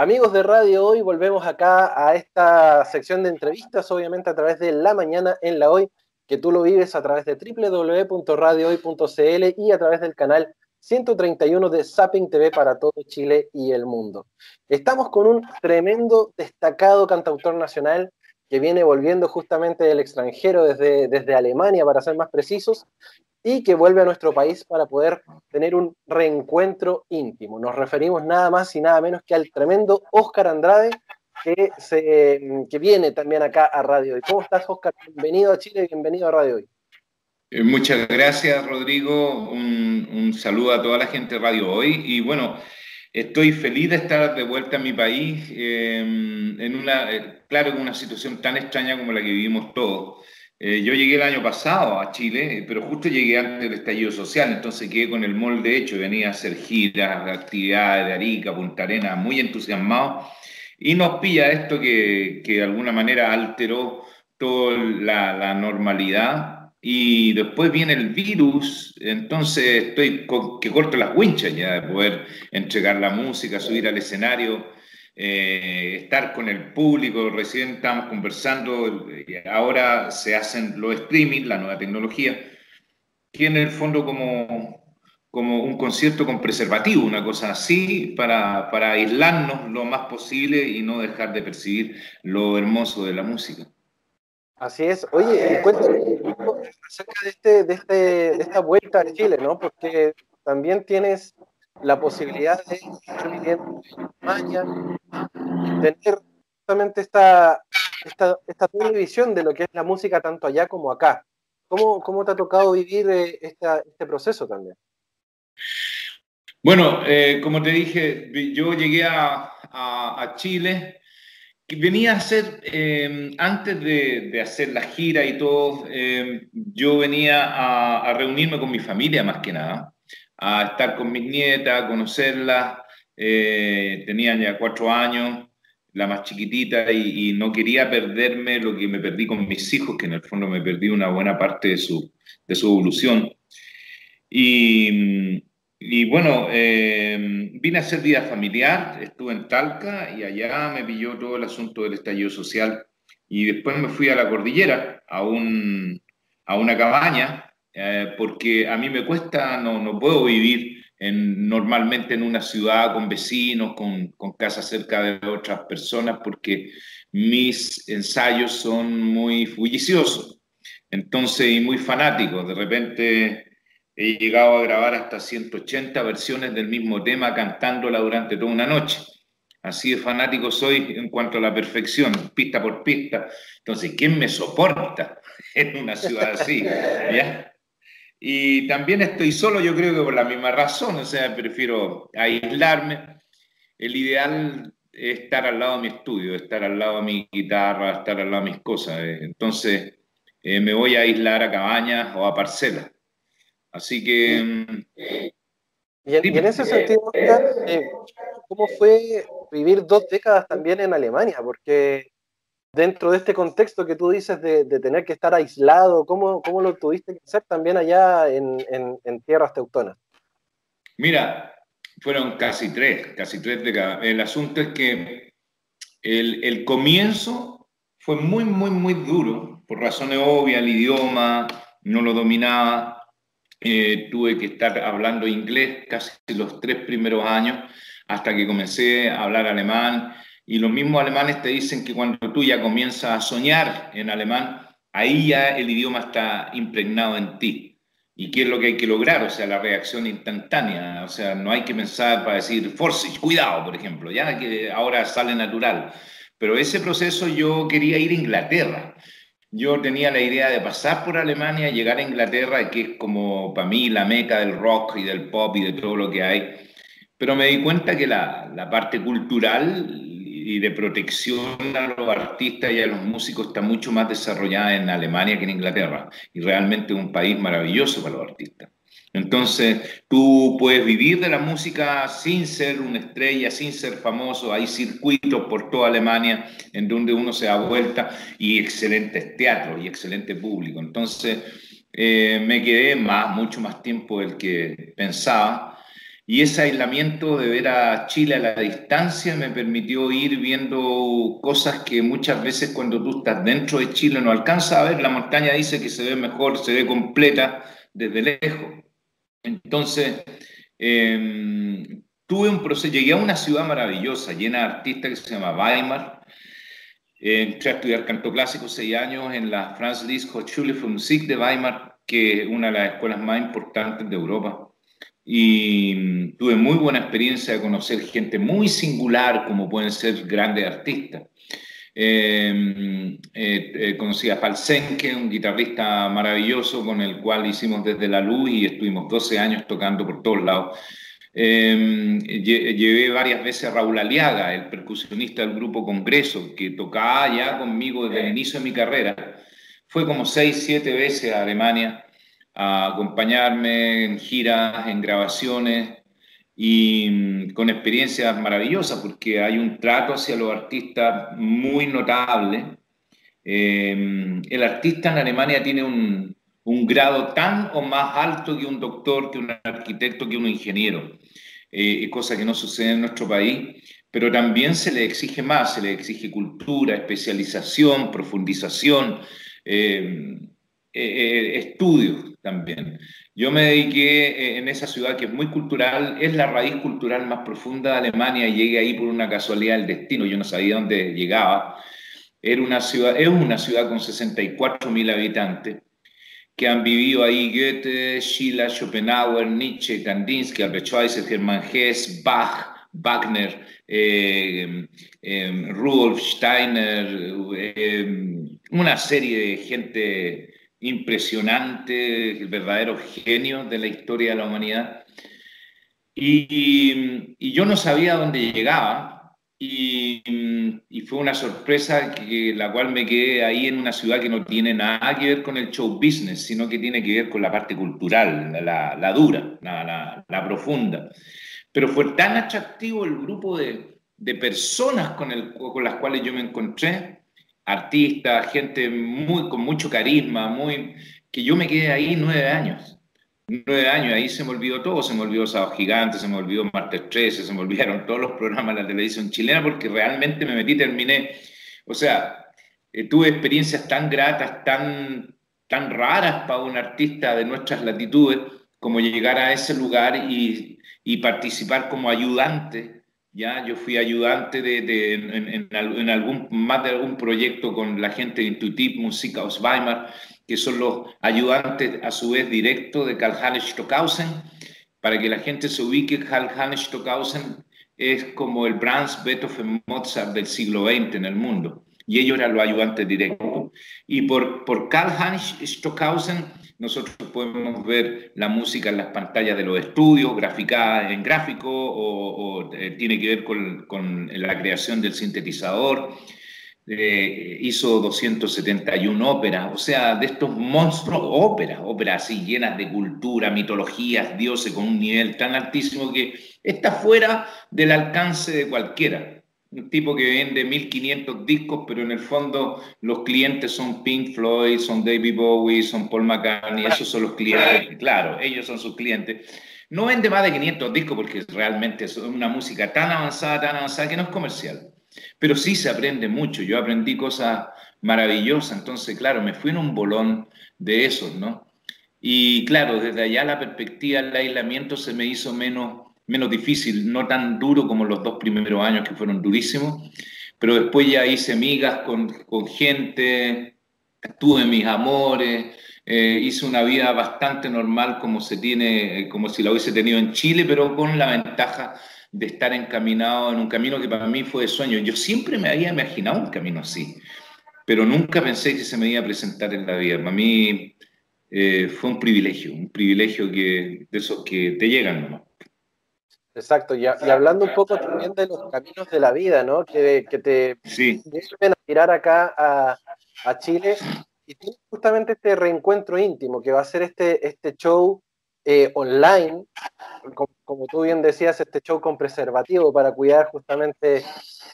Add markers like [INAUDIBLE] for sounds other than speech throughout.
Amigos de Radio Hoy, volvemos acá a esta sección de entrevistas, obviamente a través de La Mañana en la Hoy, que tú lo vives a través de www.radiohoy.cl y a través del canal 131 de Zapping TV para todo Chile y el mundo. Estamos con un tremendo, destacado cantautor nacional que viene volviendo justamente del extranjero, desde, desde Alemania, para ser más precisos, y que vuelve a nuestro país para poder tener un reencuentro íntimo. Nos referimos nada más y nada menos que al tremendo Óscar Andrade, que, se, que viene también acá a Radio Hoy. ¿Cómo estás, Óscar? Bienvenido a Chile, bienvenido a Radio Hoy. Eh, muchas gracias, Rodrigo. Un, un, saludo a toda la gente de Radio Hoy. Y bueno, estoy feliz de estar de vuelta en mi país, eh, en una, eh, claro, en una situación tan extraña como la que vivimos todos. Eh, yo llegué el año pasado a Chile, pero justo llegué antes del estallido social, entonces quedé con el molde hecho, venía a hacer giras, actividades de Arica, Punta Arenas, muy entusiasmado, y nos pilla esto que, que de alguna manera alteró toda la, la, normalidad, y después viene el virus, entonces estoy que corto las winchas ya de poder entregar la música, subir al escenario, eh, estar con el público, recién estamos conversando, ahora se hacen los streaming, la nueva tecnología, que en el fondo como, como un concierto con preservativo, una cosa así, para, para aislarnos lo más posible y no dejar de percibir lo hermoso de la música. Así es. Oye, cuéntame acerca de, este, de, este, de esta vuelta a Chile, ¿no? Porque también tienes la posibilidad de estar viviendo en España, tener justamente esta, esta, esta visión de lo que es la música tanto allá como acá. ¿Cómo, cómo te ha tocado vivir eh, esta, este proceso también? Bueno, eh, como te dije, yo llegué a, a, a Chile, venía a hacer, eh, antes de, de, hacer la gira y todo, eh, yo venía a, a, reunirme con mi familia más que nada a estar con mis nietas, a conocerlas. Eh, tenían ya cuatro años, la más chiquitita, y, no quería perderme lo que me perdí con mis hijos, que en el fondo me perdí una buena parte de su, de su evolución. Y, y bueno, eh, vine a hacer vida familiar, estuve en Talca y allá me pilló todo el asunto del estallido social. Y después me fui a la cordillera, a, un, a una cabaña eh, porque a mí me cuesta, no, no puedo vivir en, normalmente en una ciudad con vecinos, con, con casas cerca de otras personas, porque mis ensayos son muy bulliciosos, entonces, y muy fanáticos. De repente he llegado a grabar hasta 180 versiones del mismo tema cantándola durante toda una noche. Así de fanático soy en cuanto a la perfección, pista por pista. Entonces, ¿quién me soporta [LAUGHS] en una ciudad así? ¿Ya? Y también estoy solo, yo creo que por la misma razón, o sea, prefiero aislarme. El ideal es estar al lado de mi estudio, estar al lado de mi guitarra, estar al lado de mis cosas. Entonces, eh, me voy a aislar a cabañas o a parcelas. Así que... Mm, y en, y en ese sentido, eh, ¿cómo fue vivir dos décadas también en Alemania? Porque dentro de este contexto que tú dices de, de tener que estar aislado, ¿cómo, ¿cómo, lo tuviste que hacer también allá en, en, en, tierras teutonas? Mira, fueron casi tres, casi tres décadas. El asunto es que el, el comienzo fue muy, muy, muy duro, por razones obvias, el idioma, no lo dominaba, eh, tuve que estar hablando inglés casi los tres primeros años, hasta que comencé a hablar alemán, y los mismos alemanes te dicen que cuando tú ya comienzas a soñar en alemán, ahí ya el idioma está impregnado en ti. ¿Y qué es lo que hay que lograr? O sea, la reacción instantánea. O sea, no hay que pensar para decir, Vorsicht, cuidado, por ejemplo, ya que ahora sale natural. Pero ese proceso yo quería ir a Inglaterra. Yo tenía la idea de pasar por Alemania, llegar a Inglaterra, que es como para mí la meca del rock y del pop y de todo lo que hay. Pero me di cuenta que la, la parte cultural y de protección a los artistas y a los músicos está mucho más desarrollada en Alemania que en Inglaterra. Y realmente es un país maravilloso para los artistas. Entonces, tú puedes vivir de la música sin ser una estrella, sin ser famoso. Hay circuitos por toda Alemania en donde uno se da vuelta y excelentes teatros y excelente público. Entonces, eh, me quedé más, mucho más tiempo del que pensaba y ese aislamiento de ver a Chile a la distancia me permitió ir viendo cosas que muchas veces cuando tú estás dentro de Chile no alcanzas a ver. La montaña dice que se ve mejor, se ve completa desde lejos. Entonces, em, tuve un proceso, llegué a una ciudad maravillosa, llena de artistas que se llama Weimar. entré a estudiar canto clásico seis años en la Franz Liszt Hochschule für Musik de Weimar, que es una de las escuelas más importantes de Europa y mm, tuve muy buena experiencia de conocer gente muy singular como pueden ser grandes artistas. Em, eh, eh, conocí a Falsenke, un guitarrista maravilloso con el cual hicimos desde la luz y estuvimos 12 años tocando por todos lados. Em, llevé varias veces a Raúl Aliaga, el percusionista del grupo Congreso, que tocaba ya conmigo desde el inicio de mi carrera. Fue como 6, 7 veces a Alemania a acompañarme en giras, en grabaciones y mm, con experiencias maravillosas porque hay un trato hacia los artistas muy notable. Em, el artista en Alemania tiene un, un, grado tan o más alto que un doctor, que un arquitecto, que un ingeniero, eh, cosa que no sucede en nuestro país, pero también se le exige más, se le exige cultura, especialización, profundización. Em, eh, eh, estudios también. Yo me dediqué eh, en esa ciudad que es muy cultural, es la raíz cultural más profunda de Alemania llegué ahí por una casualidad del destino, yo no sabía dónde llegaba. Era una ciudad, es una ciudad con 64 mil habitantes que han vivido ahí Goethe, Schiller, Schopenhauer, Nietzsche, Kandinsky, Albert Schweitzer, Germán Hess, Bach, Wagner, Rudolf Steiner, una serie de gente impresionante, el verdadero genio de la historia de la humanidad. Y, yo no sabía dónde llegaba y, fue una sorpresa que, la cual me quedé ahí en una ciudad que no tiene nada que ver con el show business, sino que tiene que ver con la parte cultural, la, dura, la, profunda. Pero fue tan atractivo el grupo de, personas con las cuales yo me encontré artistas, gente muy, con mucho carisma, muy, que yo me quedé ahí nueve años. Nueve años, ahí se me olvidó todo, se me olvidó Sábado Gigante, se me olvidó Martes 13, se me olvidaron [LAUGHS] todos los programas de la televisión chilena porque realmente me metí, terminé, o sea, eh, tuve experiencias tan gratas, tan, tan raras para un artista de nuestras latitudes, como llegar a ese lugar y, y participar como ayudante ya, yo fui ayudante de, en, algún, más de algún proyecto con la gente de Intuitive Musik aus Weimar, que son los ayudantes a su vez directos de Karl-Heinz Stockhausen. Para que la gente se ubique, Karl-Heinz Stockhausen es como el Brahms, Beethoven, Mozart del siglo XX en el mundo. Y ellos eran los ayudantes directos. Y por, por Karl-Heinz Stockhausen nosotros podemos ver la música en las pantallas de los estudios, graficada en gráfico o, eh, tiene que ver con, la creación del sintetizador. Eh, hizo 271 óperas, o sea, de estos monstruos, óperas, óperas así llenas de cultura, mitologías, dioses con un nivel tan altísimo que está fuera del alcance de cualquiera un tipo que vende 1500 discos, pero en el fondo los clientes son Pink Floyd, son David Bowie, son Paul McCartney, esos son los clientes, claro, ellos son sus clientes. No vende más de 500 discos porque realmente es una música tan avanzada, tan avanzada que no es comercial. Pero sí se aprende mucho, yo aprendí cosas maravillosas, entonces claro, me fui en un bolón de esos, ¿no? Y claro, desde allá la perspectiva del aislamiento se me hizo menos menos difícil, no tan duro como los dos primeros años que fueron durísimos, pero después ya hice migas con, con gente, tuve mis amores, eh, hice una vida bastante normal como se tiene, como si la hubiese tenido en Chile, pero con la ventaja de estar encaminado en un camino que para mí fue de sueño. Yo siempre me había imaginado un camino así, pero nunca pensé que se me iba a presentar en la vida. Para mí eh, fue un privilegio, un privilegio que, de esos que te llegan nomás. Exacto, y, hablando un poco también de los caminos de la vida, ¿no? Que, que te sí. a tirar acá a, a, Chile y justamente este reencuentro íntimo que va a ser este, este show eh, online, como, tú bien decías, este show con preservativo para cuidar justamente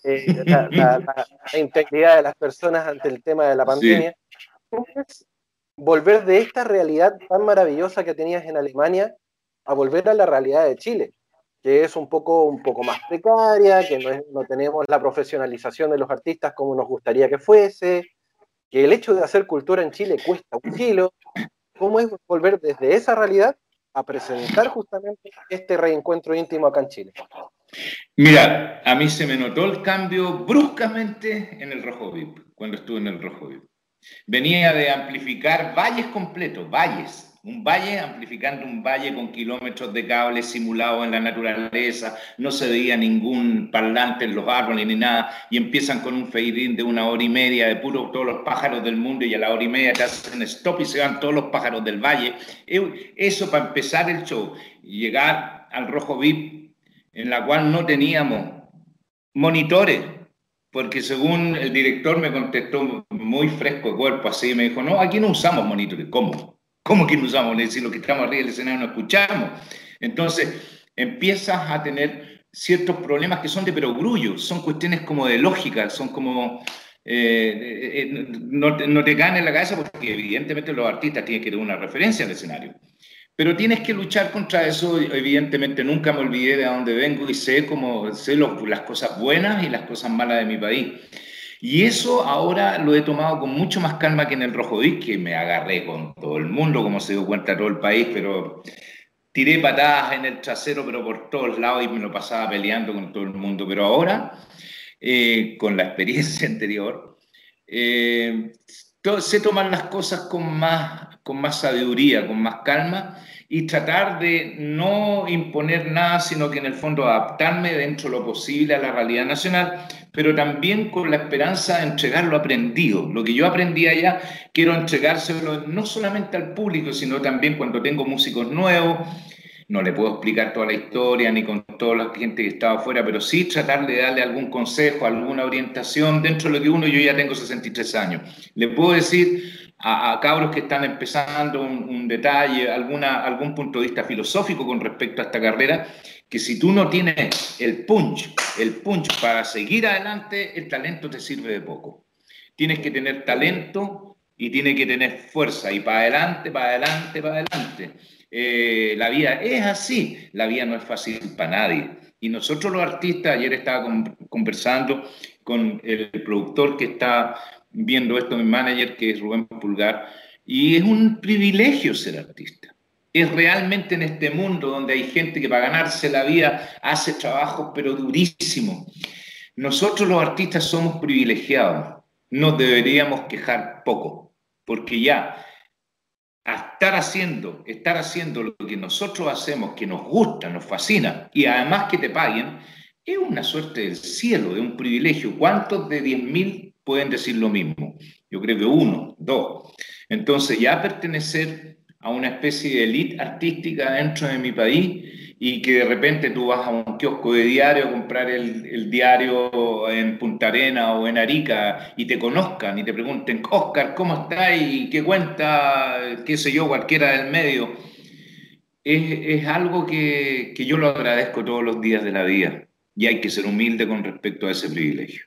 eh, la, integridad de las personas ante el tema de la pandemia. volver de esta realidad tan maravillosa que tenías en Alemania a volver a la realidad de Chile? Que es un poco, un poco más precaria, que no, no tenemos la profesionalización de los artistas como nos gustaría que fuese, que el hecho de hacer cultura en Chile cuesta un kilo. ¿Cómo es volver desde esa realidad a presentar justamente este reencuentro íntimo acá en Chile? Mira, a mí se me notó el cambio bruscamente en el Rojo VIP, cuando estuve en el Rojo VIP. Venía de amplificar valles completos, valles, un valle amplificando un valle con kilómetros de cables simulados en la naturaleza, no se veía ningún parlante en los árboles ni nada, y empiezan con un fade de una hora y media de puro todos los pájaros del mundo y a la hora y media te hacen stop y se van todos los pájaros del valle. Eso para empezar el show, llegar al Rojo VIP, en la cual no teníamos monitores, porque según el director me contestó muy fresco de cuerpo, así, me dijo, no, aquí no usamos monitores. ¿Cómo? ¿Cómo que no usamos? Si lo que estamos arriba del escenario no escuchamos. Entonces, empiezas a tener ciertos problemas que son de perogrullo, son cuestiones como de lógica, son como... Eh, eh, eh, no, no, te caen en la cabeza porque evidentemente los artistas tienen que tener una referencia al escenario. Pero tienes que luchar contra eso. Evidentemente nunca me olvidé de dónde vengo y sé, cómo, sé las cosas buenas y las cosas malas de mi país. Y eso ahora lo he tomado con mucho más calma que en el Rojo Disc, que me agarré con todo el mundo, como se dio cuenta todo el país, pero tiré patadas en el trasero, pero por todos lados y me lo pasaba peleando con todo el mundo. Pero ahora, eh, con la experiencia [LAUGHS] anterior, eh, sé tomar las cosas con más, con más sabiduría, con más calma y tratar de no imponer nada, sino que en el fondo adaptarme dentro de lo posible a la realidad nacional, pero también con la esperanza de entregar lo aprendido. Lo que yo aprendí allá, quiero entregárselo no solamente al público, sino también cuando tengo músicos nuevos. No le puedo explicar toda la historia ni con toda la gente que estaba afuera, pero sí tratar de darle algún consejo, alguna orientación dentro de lo que uno, yo ya tengo 63 años. Le puedo decir a, cabros que están empezando un, detalle, alguna, algún punto de vista filosófico con respecto a esta carrera, que si tú no tienes el punch, el punch para seguir adelante, el talento te sirve de poco. Tienes que tener talento y tienes que tener fuerza y para adelante, para adelante, para adelante. Eh, la vida es así, la vida no es fácil para nadie. Y nosotros los artistas, ayer estaba conversando con el productor que está viendo esto, mi manager, que es Rubén Pulgar, y es un privilegio ser artista. Es realmente en este mundo donde hay gente que para ganarse la vida hace trabajos pero durísimos. Nosotros los artistas somos privilegiados, nos deberíamos quejar poco, porque ya a estar haciendo, estar haciendo lo que nosotros hacemos, que nos gusta, nos fascina, y además que te paguen, es una suerte del cielo, de un privilegio. ¿Cuántos de 10.000 pueden decir lo mismo. Yo creo que uno, dos. Entonces ya pertenecer a una especie de élite artística dentro de mi país y que de repente tú vas a un kiosco de diario a comprar el, diario en Punta Arena o en Arica y te conozcan y te pregunten, Oscar, ¿cómo estás? y qué cuenta, qué sé yo, cualquiera del medio. Es, algo que yo lo agradezco todos los días de la vida y hay que ser humilde con respecto a ese privilegio.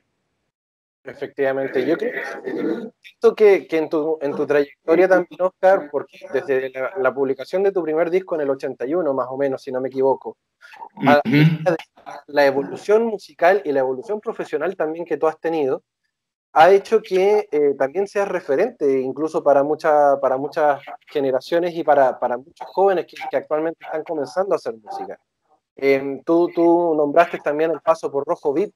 Efectivamente, yo creo que, que en, tu, en tu trayectoria también, Oscar, porque desde la, publicación de tu primer disco en el 81, más o menos, si no me equivoco, la evolución musical y la evolución profesional también que tú has tenido, ha hecho que eh, también seas referente, incluso para, mucha, para muchas generaciones y para, para muchos jóvenes que, que, actualmente están comenzando a hacer música. Eh, tú, tú nombraste también el paso por Rojo Beat,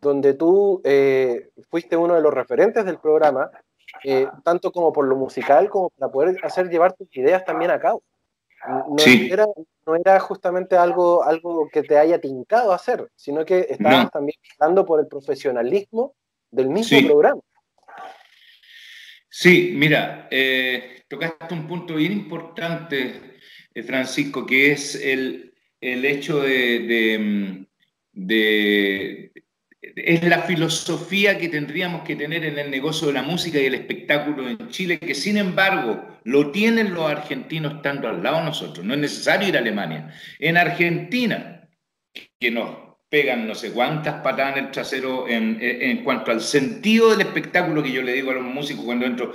donde tú eh, fuiste uno de los referentes del programa, eh, tanto como por lo musical como para poder hacer llevar tus ideas también a cabo. No, era, no era justamente algo, algo que te haya tincado hacer, sino que estabas también hablando por el profesionalismo del mismo programa. Sí, mira, eh, tocaste un punto bien importante, Francisco, que es el, el hecho de, de, es la filosofía que tendríamos que tener en el negocio de la música y el espectáculo en Chile, que sin embargo lo tienen los argentinos estando al lado de nosotros. No es necesario ir a Alemania. En Argentina, que nos pegan no sé cuántas patadas en el trasero en, cuanto al sentido del espectáculo que yo le digo a los músicos cuando entro.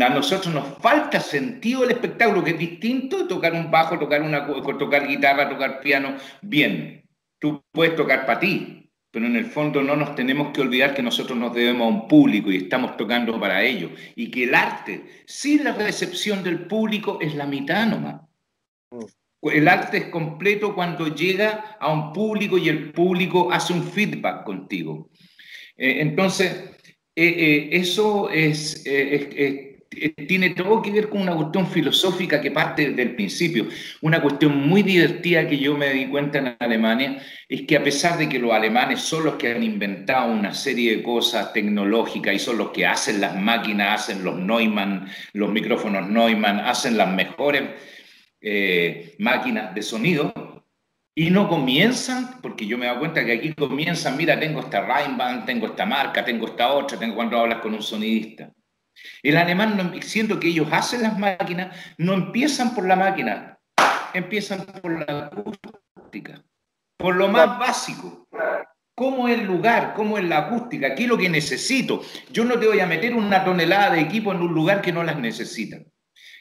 A nosotros nos falta sentido del espectáculo, que es distinto tocar un bajo, tocar, una, tocar guitarra, tocar piano, bien tú puedes tocar para ti, pero en el fondo no nos tenemos que olvidar que nosotros nos debemos a un público y estamos tocando para ellos. Y que el arte, sin la recepción del público, es la mitad nomás. Mm. El arte es completo cuando llega a un público y el público hace un feedback contigo. Eh, entonces, eh, eh, eso es, tiene todo que ver con una cuestión filosófica que parte desde el principio. Una cuestión muy divertida que yo me di cuenta en Alemania es que a pesar de que los alemanes son los que han inventado una serie de cosas tecnológicas y son los que hacen las máquinas, hacen los Neumann, los micrófonos Neumann, hacen las mejores máquinas de sonido, y no comienzan, porque yo me doy cuenta que aquí comienzan, mira, tengo esta Rheinband, tengo esta marca, tengo esta otra, tengo cuando hablas con un sonidista. El alemán, siendo que ellos hacen las máquinas, no empiezan por la máquina, empiezan por la acústica, por lo más básico. ¿Cómo es el lugar? ¿Cómo es la acústica? ¿Qué es lo que necesito? Yo no te voy a meter una tonelada de equipo en un lugar que no las necesita.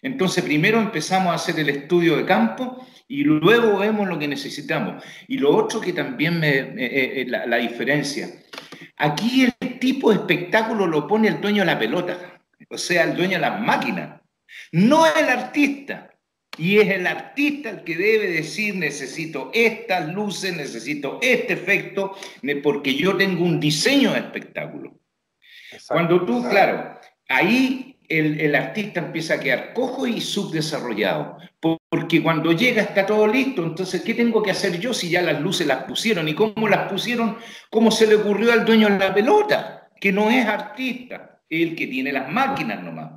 Entonces, primero empezamos a hacer el estudio de campo y luego vemos lo que necesitamos. Y lo otro que también me, eh, eh, la, diferencia, aquí el tipo de espectáculo lo pone el dueño de la pelota, o sea, el dueño de las máquinas, no el artista. Y es el artista el que debe decir, necesito estas luces, necesito este efecto, porque yo tengo un diseño de espectáculo. Cuando tú, claro, ahí el, artista empieza a quedar cojo y subdesarrollado. Porque cuando llega está todo listo, entonces, ¿qué tengo que hacer yo si ya las luces las pusieron? ¿Y cómo las pusieron? ¿Cómo se le ocurrió al dueño de la pelota? Que no es artista, el que tiene las máquinas nomás.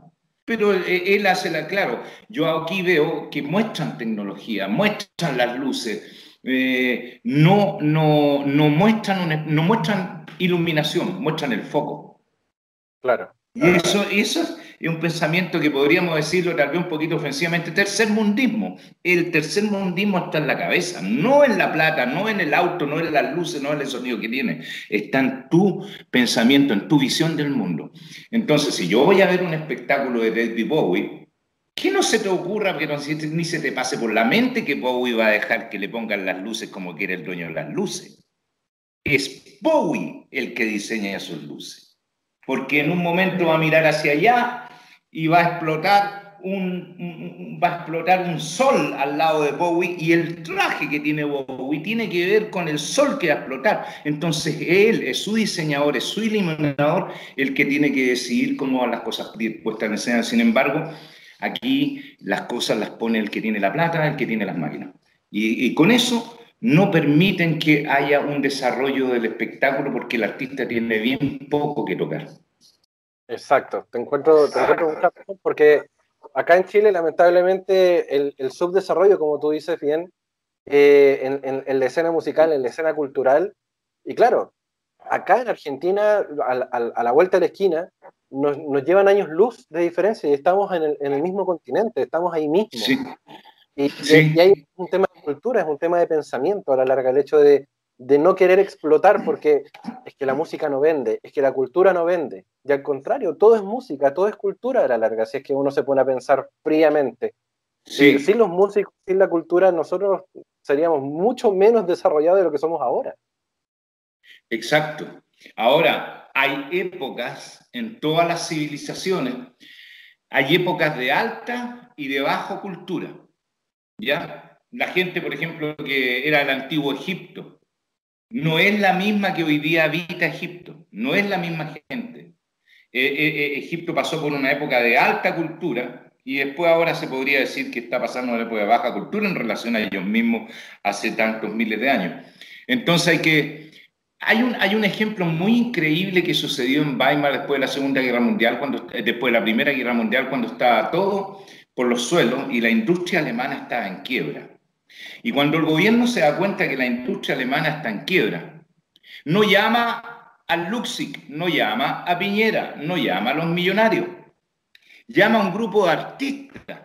Pero él, hace la, claro, yo aquí veo que muestran tecnología, muestran las luces, eh, no, no, no, muestran no muestran iluminación, muestran el foco. Claro. Y eso, eso es un pensamiento que podríamos decirlo tal vez un poquito ofensivamente, tercer mundismo. El tercer mundismo está en la cabeza, no en la plata, no en el auto, no en las luces, no en el sonido que tiene. Está en tu pensamiento, en tu visión del mundo. Entonces, si yo voy a ver un espectáculo de David Bowie, ¿qué no se te ocurra, que ni se te pase por la mente que Bowie va a dejar que le pongan las luces como quiere el dueño de las luces? Es Bowie el que diseña sus luces porque en un momento va a mirar hacia allá y va a explotar un, va a explotar un sol al lado de Bowie y el traje que tiene Bowie tiene que ver con el sol que va a explotar. Entonces él es su diseñador, es su iluminador el que tiene que decidir cómo van las cosas puestas en escena. Sin embargo, aquí las cosas las pone el que tiene la plata, el que tiene las máquinas. Y, y con eso no permiten que haya un desarrollo del espectáculo porque el artista tiene bien poco que tocar. Exacto, te encuentro, te encuentro mucha razón porque acá en Chile lamentablemente el, subdesarrollo, como tú dices bien, eh, en, la escena musical, en la escena cultural, y claro, acá en Argentina, a, la vuelta de la esquina, nos, llevan años luz de diferencia y estamos en el, mismo continente, estamos ahí mismo. Y, y, hay un tema de cultura, es un tema de pensamiento a la larga, el hecho de, de no querer explotar porque es que la música no vende, es que la cultura no vende. Y al contrario, todo es música, todo es cultura a la larga, si es que uno se pone a pensar fríamente. Sí. Sin los músicos, sin la cultura, nosotros seríamos mucho menos desarrollados de lo que somos ahora. Exacto. Ahora, hay épocas en todas las civilizaciones, hay épocas de alta y de baja cultura. ¿Ya? La gente, por ejemplo, que era el antiguo Egipto, no es la misma que hoy día habita Egipto, no es la misma gente. Eh, eh, eh, Egipto pasó por una época de alta cultura y después ahora se podría decir que está pasando una época de baja cultura en relación a ellos mismos hace tantos miles de años. Entonces hay que... Hay un, hay un ejemplo muy increíble que sucedió en Weimar después de la Segunda Guerra Mundial, cuando, después de la Primera Guerra Mundial, cuando estaba todo por los suelos y la industria alemana estaba en quiebra. Y cuando el gobierno se da cuenta que la industria alemana está en quiebra, no llama al Luxig, no llama a Piñera, no llama a los millonarios, llama a un grupo de artistas,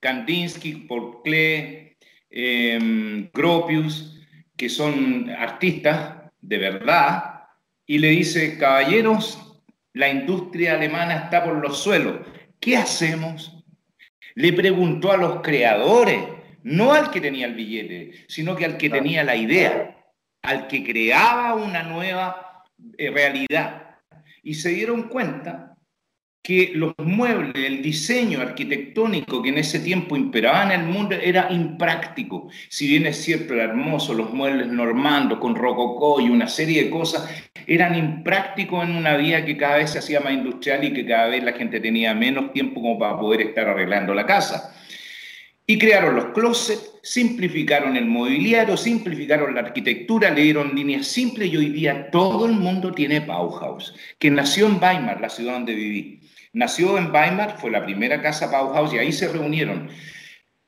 Kandinsky, Porclé, eh, Gropius, que son artistas de verdad, y le dice, caballeros, la industria alemana está por los suelos, ¿qué hacemos? Le preguntó a los creadores no al que tenía el billete, sino que al que tenía la idea. al que creaba una nueva eh, realidad. Y se dieron cuenta que los muebles, el diseño arquitectónico que en ese tiempo imperaba en el mundo era impráctico. Si bien es cierto, era hermoso, los muebles normandos con rococó y una serie de cosas, eran imprácticos en una vida que cada vez se hacía más industrial y que cada vez la gente tenía menos tiempo como para poder estar arreglando la casa. Y crearon los closets, simplificaron el mobiliario, simplificaron la arquitectura, le dieron líneas simples y hoy día todo el mundo tiene Bauhaus, que nació en Weimar, la ciudad donde viví. Nació en Weimar, fue la primera casa Bauhaus y ahí se reunieron.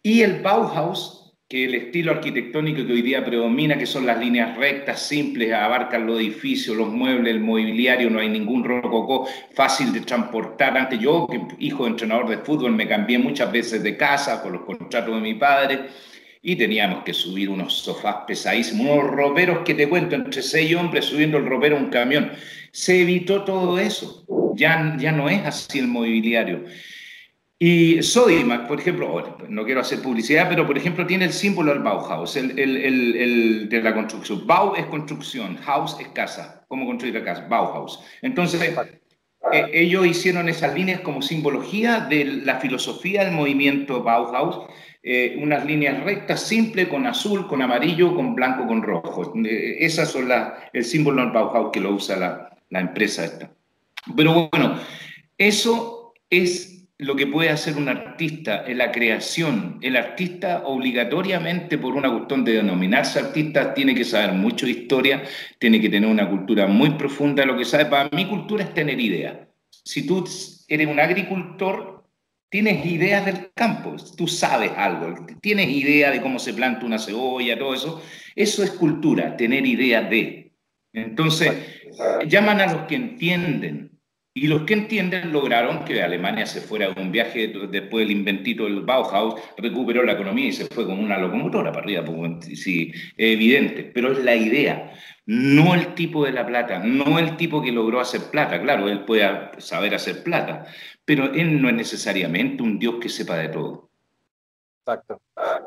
Y el Bauhaus, que el estilo arquitectónico que hoy día predomina, que son las líneas rectas, simples, abarcan los edificios, los muebles, el mobiliario, no hay ningún rococó, fácil de transportar. Antes yo, que hijo de entrenador de fútbol, me cambié muchas veces de casa por los contratos de mi padre y teníamos que subir unos sofás pesadísimos, unos roperos que te cuento, entre seis hombres subiendo el ropero a un camión. Se evitó todo eso ya, ya no es así el mobiliario. Y Sodimac, por ejemplo, no quiero hacer publicidad, pero por ejemplo tiene el símbolo del Bauhaus, el, el, el, de la construcción. Bau es construcción, Haus es casa. ¿Cómo construir la casa? Bauhaus. Entonces, eh, ellos hicieron esas líneas como simbología de la filosofía del movimiento Bauhaus, eh, unas líneas rectas, simples, con azul, con amarillo, con blanco, con rojo. Eh, esas son el símbolo del Bauhaus que lo usa la, la empresa esta. Pero bueno, eso es lo que puede hacer un artista en la creación. El artista obligatoriamente, por una cuestión de denominarse artista, tiene que saber mucho de historia, tiene que tener una cultura muy profunda. Lo que sabe, para mí cultura es tener ideas. Si tú eres un agricultor, tienes ideas del campo, tú sabes algo, tienes idea de cómo se planta una cebolla, todo eso. Eso es cultura, tener ideas de. Entonces, llaman a los que entienden, y los que entienden lograron que Alemania se fuera a un viaje después del inventito del Bauhaus, recuperó la economía y se fue con una locomotora para arriba, sí, evidente, pero es la idea, no el tipo de la plata, no el tipo que logró hacer plata, claro, él puede saber hacer plata, pero él no es necesariamente un dios que sepa de todo. Exacto.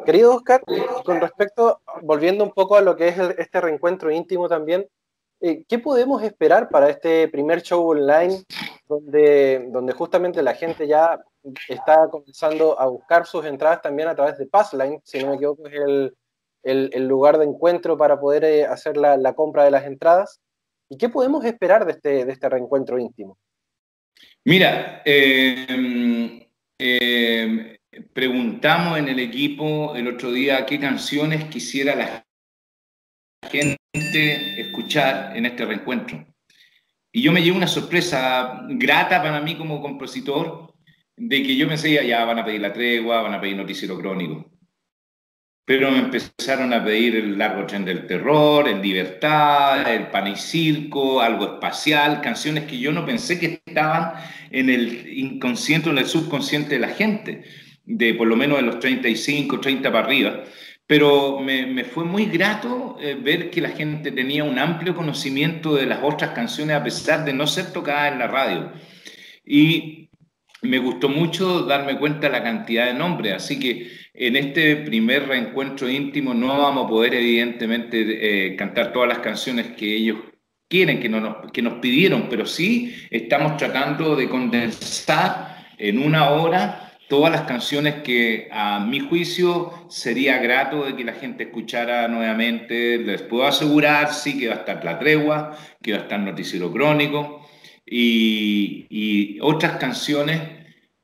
Querido Oscar, con respecto, volviendo un poco a lo que es este reencuentro íntimo también, eh, ¿qué podemos esperar para este primer show online donde, justamente la gente ya está comenzando a buscar sus entradas también a través de Passline, si no me equivoco es el, lugar de encuentro para poder eh, hacer la, compra de las entradas? ¿Y qué podemos esperar de este, este reencuentro íntimo? Mira, eh, preguntamos en el equipo el otro día qué canciones quisiera la gente escuchar en este reencuentro. Y yo me llevo una sorpresa grata para mí como compositor de que yo pensé, ya van a pedir la tregua, van a pedir noticiero crónico. Pero me empezaron a pedir el largo tren del terror, el libertad, el pan y circo, algo espacial, canciones que yo no pensé que estaban en el inconsciente o en el subconsciente de la gente, de por lo menos de los 35, 30 para arriba. Pero me, fue muy grato eh, ver que la gente tenía un amplio conocimiento de las otras canciones a pesar de no ser tocadas en la radio. Y me gustó mucho darme cuenta de la cantidad de nombres, así que en este primer reencuentro íntimo no vamos a poder evidentemente eh, cantar todas las canciones que ellos quieren, que, no que nos pidieron, pero sí estamos tratando de condensar en una hora todas las canciones que a mi juicio sería grato de que la gente escuchara nuevamente. Les puedo asegurar, sí, que va a estar La Tregua, que va a estar Noticiero Crónico y, otras canciones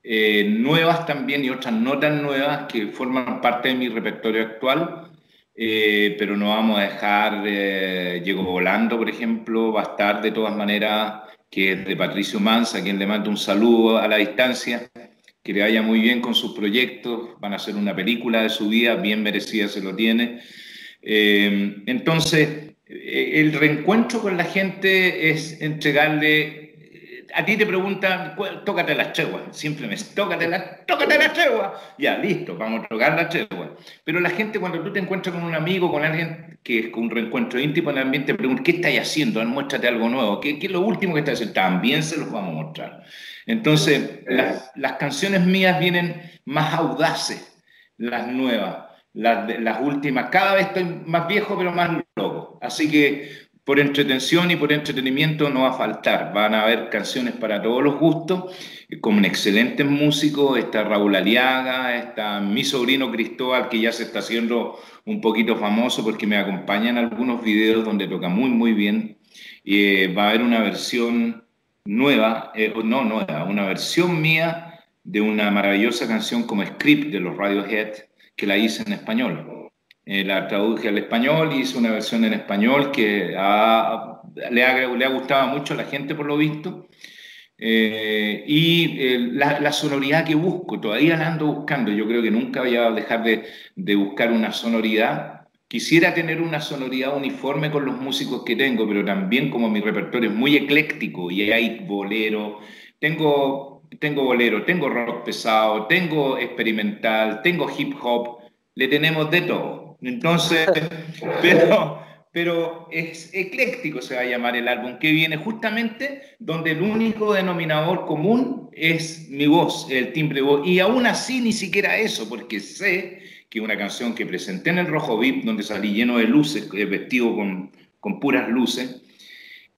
eh, nuevas también y otras notas nuevas que forman parte de mi repertorio actual. Eh, pero no vamos a dejar eh, Llego Volando, por ejemplo, va a estar de todas maneras, que es de Patricio Manza, a quien le mando un saludo a la distancia que le vaya muy bien con sus proyectos, van a hacer una película de su vida, bien merecida se lo tiene. Eh, entonces, eh, el reencuentro con la gente es entregarle a ti te preguntan, tócate las cheguas, simplemente, tócate las, tócate las cheguas, ya, listo, vamos a tocar las cheguas. Pero la gente cuando tú te encuentras con un amigo, con alguien que es con un reencuentro íntimo en el ambiente, te pregunta, ¿qué estás haciendo? Muéstrate algo nuevo, ¿Qué, ¿qué, es lo último que estás haciendo? También se los vamos a mostrar. Entonces, las, canciones mías vienen más audaces, las nuevas, las, últimas. Cada vez estoy más viejo, pero más loco. Así que por entretención y por entretenimiento no va a faltar. Van a haber canciones para todos los gustos, con excelentes músicos. Está Raúl Aliaga, está mi sobrino Cristóbal, que ya se está haciendo un poquito famoso porque me acompaña en algunos videos donde toca muy, muy bien. Y va a haber una versión nueva, eh, no nueva, una versión mía de una maravillosa canción como Script de los Radiohead, que la hice en español. Eh, la traduje al español hice una versión en español que le, ha, le, ha, gustado mucho a la gente por lo visto. Eh, y eh, la, sonoridad que busco, todavía la ando buscando, yo creo que nunca voy a dejar de, de, buscar una sonoridad. Quisiera tener una sonoridad uniforme con los músicos que tengo, pero también como mi repertorio es muy ecléctico y hay bolero, tengo, tengo bolero, tengo rock pesado, tengo experimental, tengo hip hop, le tenemos de todo. Entonces, [LAUGHS] pero, pero es ecléctico se va a llamar el álbum, que viene justamente donde el único denominador común es mi voz, el timbre de voz. Y aún así ni siquiera eso, porque sé que una canción que presenté en el Rojo VIP, donde salí lleno de luces, eh, vestido con, con puras luces,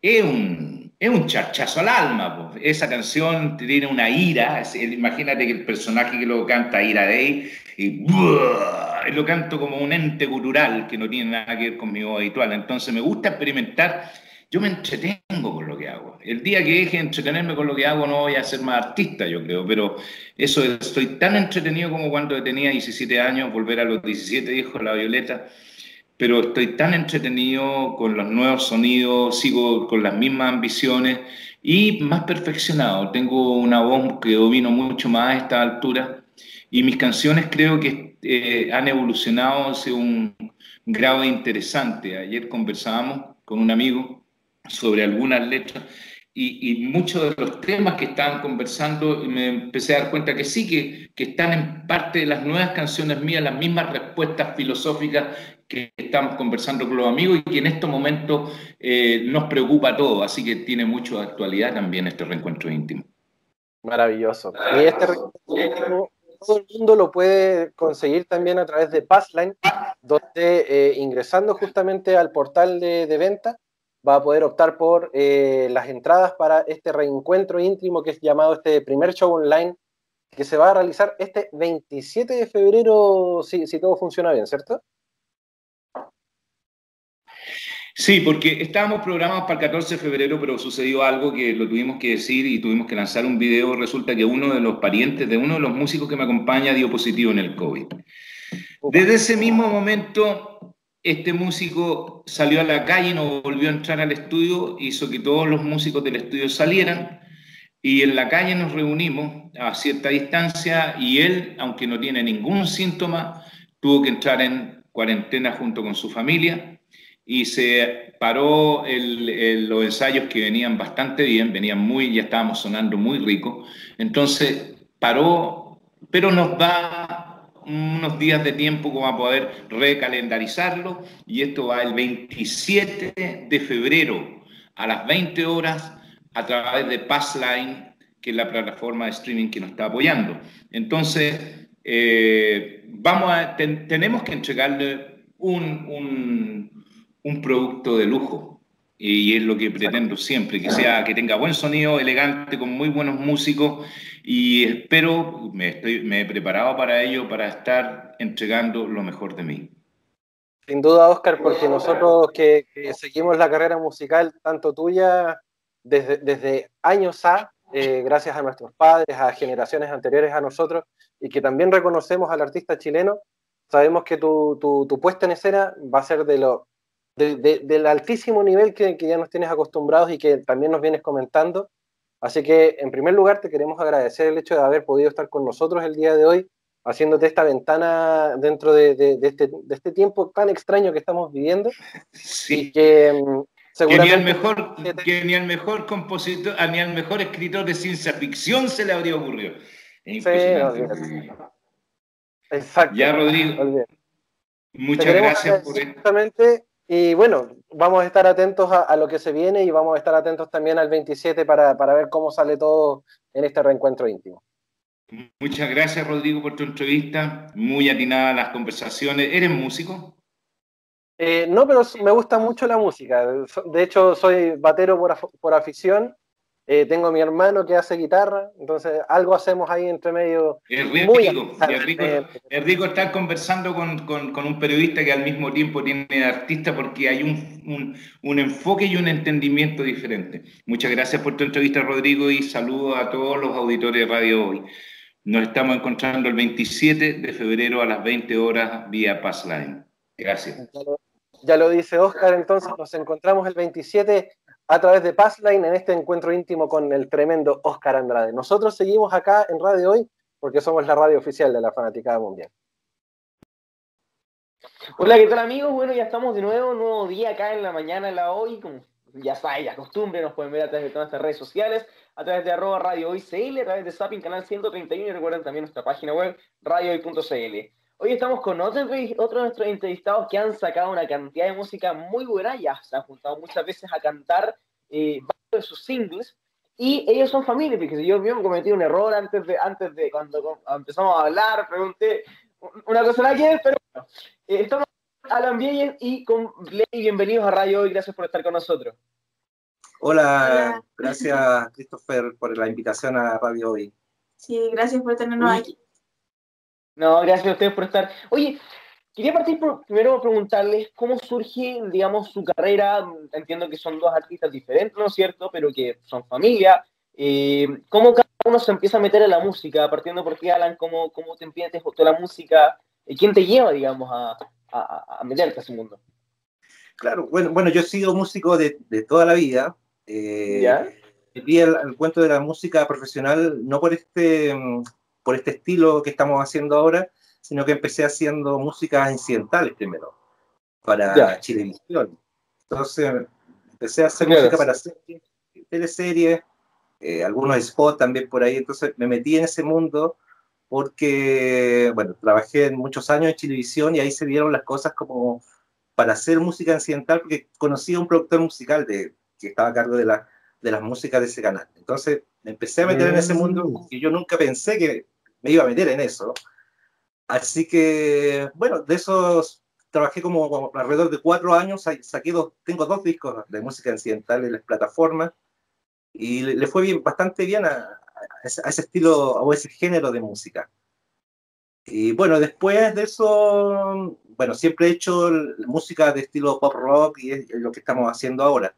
es un, es un charchazo al alma. Esa canción tiene una ira, imagínate que el personaje que lo canta Ira Day, y lo canto como un ente cultural que no tiene nada que ver con mi voz habitual. Entonces me gusta experimentar. Yo me entretengo con lo que hago. El día que deje de entretenerme con lo que hago no voy a ser más artista, yo creo. Pero eso, estoy tan entretenido como cuando tenía 17 años, volver a los 17, dijo la Violeta. Pero estoy tan entretenido con los nuevos sonidos, sigo con las mismas ambiciones y más perfeccionado. Tengo una voz que domino mucho más a esta altura y mis canciones creo que eh, han evolucionado hacia un grado interesante. Ayer conversábamos con un amigo sobre algunas letras y, muchos de los temas que estaban conversando me empecé a dar cuenta que sí, que, que, están en parte de las nuevas canciones mías, las mismas respuestas filosóficas que estamos conversando con los amigos y que en estos momentos eh, nos preocupa todo, así que tiene mucho actualidad también este reencuentro íntimo. Maravilloso. Y este reencuentro todo el mundo lo puede conseguir también a través de Passline, donde eh, ingresando justamente al portal de, venta va a poder optar por eh, las entradas para este reencuentro íntimo que es llamado este primer show online que se va a realizar este 27 de febrero, si, si todo funciona bien, ¿cierto? Sí, porque estábamos programados para el 14 de febrero, pero sucedió algo que lo tuvimos que decir y tuvimos que lanzar un video. Resulta que uno de los parientes de uno de los músicos que me acompaña dio positivo en el COVID. Desde ese mismo momento, este músico salió a la calle no volvió a entrar al estudio, hizo que todos los músicos del estudio salieran y en la calle nos reunimos a cierta distancia y él, aunque no tiene ningún síntoma, tuvo que entrar en cuarentena junto con su familia y se paró los ensayos que venían bastante bien, venían muy, ya estábamos sonando muy rico, entonces paró, pero nos da unos días de tiempo como a poder recalendarizarlo y esto va el 27 de febrero a las 20 horas a través de Passline, que es la plataforma de streaming que nos está apoyando. Entonces, eh, vamos a, tenemos que entregarle un un producto de lujo. Y es lo que pretendo siempre, que sea, que tenga buen sonido, elegante, con muy buenos músicos. Y espero, me, estoy, me he preparado para ello, para estar entregando lo mejor de mí. Sin duda, Oscar, porque nosotros que, seguimos la carrera musical, tanto tuya, desde, desde años a, eh, gracias a nuestros padres, a generaciones anteriores a nosotros, y que también reconocemos al artista chileno, sabemos que tu, tu, tu puesta en escena va a ser de lo del altísimo nivel que, ya nos tienes acostumbrados y que también nos vienes comentando. Así que, en primer lugar, te queremos agradecer el hecho de haber podido estar con nosotros el día de hoy, haciéndote esta ventana dentro de, este, este, tiempo tan extraño que estamos viviendo. Sí. que, mm, ni al mejor, [LAUGHS] que ni al mejor compositor, ni al mejor escritor de ciencia ficción se le habría ocurrido. Sí, Exacto. Ya, Rodrigo. Muchas gracias por esto. Y bueno, vamos a estar atentos a, lo que se viene y vamos a estar atentos también al 27 para, para ver cómo sale todo en este reencuentro íntimo. Muchas gracias, Rodrigo, por tu entrevista. Muy atinada las conversaciones. ¿Eres músico? Eh, no, pero me gusta mucho la música. De hecho, soy batero por, afición. Eh, tengo a mi hermano que hace guitarra, entonces algo hacemos ahí entre medio. Es rico, es rico, estar conversando con, un periodista que al mismo tiempo tiene artista porque hay un, un, enfoque y un entendimiento diferente. Muchas gracias por tu entrevista, Rodrigo, y saludo a todos los auditores de Radio Hoy. Nos estamos encontrando el 27 de febrero a las 20 horas vía Passline. Gracias. Ya lo dice Oscar, entonces nos encontramos el 27 a través de Passline en este encuentro íntimo con el tremendo Oscar Andrade. Nosotros seguimos acá en Radio Hoy porque somos la radio oficial de la Fanaticada Mundial. Hola, ¿qué tal amigos? Bueno, ya estamos de nuevo, nuevo día acá en la mañana, en la hoy, como ya saben, ya costumbre, nos pueden ver a través de todas estas redes sociales, a través de arroba radio hoy CL, a través de Zapping Canal 131 y recuerden también nuestra página web radiohoy.cl. Hoy estamos con otro, otro de nuestros entrevistados que han sacado una cantidad de música muy buena, ya se han juntado muchas veces a cantar eh, varios de sus singles, y ellos son familia, porque yo mismo cometí un error antes de, antes de cuando empezamos a hablar, pregunté una cosa que pero bueno, eh, estamos con Alan Vieyes y con Blay, bienvenidos a Radio Hoy, gracias por estar con nosotros. Hola, gracias Christopher por la invitación a Radio Hoy. Sí, gracias por tenernos aquí. No, gracias a ustedes por estar. Oye, quería partir por, primero preguntarles cómo surge, digamos, su carrera. Entiendo que son dos artistas diferentes, ¿no es cierto? Pero que son familia. Eh, ¿Cómo cada uno se empieza a meter en la música? Partiendo por ti, Alan, ¿cómo, cómo te empiezas a la música? ¿Quién te lleva, digamos, a, a, a meterte a ese mundo? Claro, bueno, bueno yo he sido músico de, de toda la vida. Eh, ¿Ya? El, el, cuento de la música profesional no por este mm, por este estilo que estamos haciendo ahora, sino que empecé haciendo música incidentales primero, para Chilevisión. Entonces, empecé a hacer música para series, teleseries, eh, algunos spots también por ahí. Entonces, me metí en ese mundo porque, bueno, trabajé muchos años en Chilevisión y ahí se dieron las cosas como para hacer música incidental, porque conocí a un productor musical de, que estaba a cargo de, la, de las músicas de ese canal. Entonces, me empecé a meter en ese mundo mm. y yo nunca pensé que me iba a meter en eso. Así que, bueno, de esos trabajé como, alrededor de cuatro años, saqué dos, tengo dos discos de música incidental en las plataformas y le, fue bien, bastante bien a, ese, estilo o ese género de música. Y bueno, después de eso, bueno, siempre he hecho música de estilo pop rock y es lo que estamos haciendo ahora.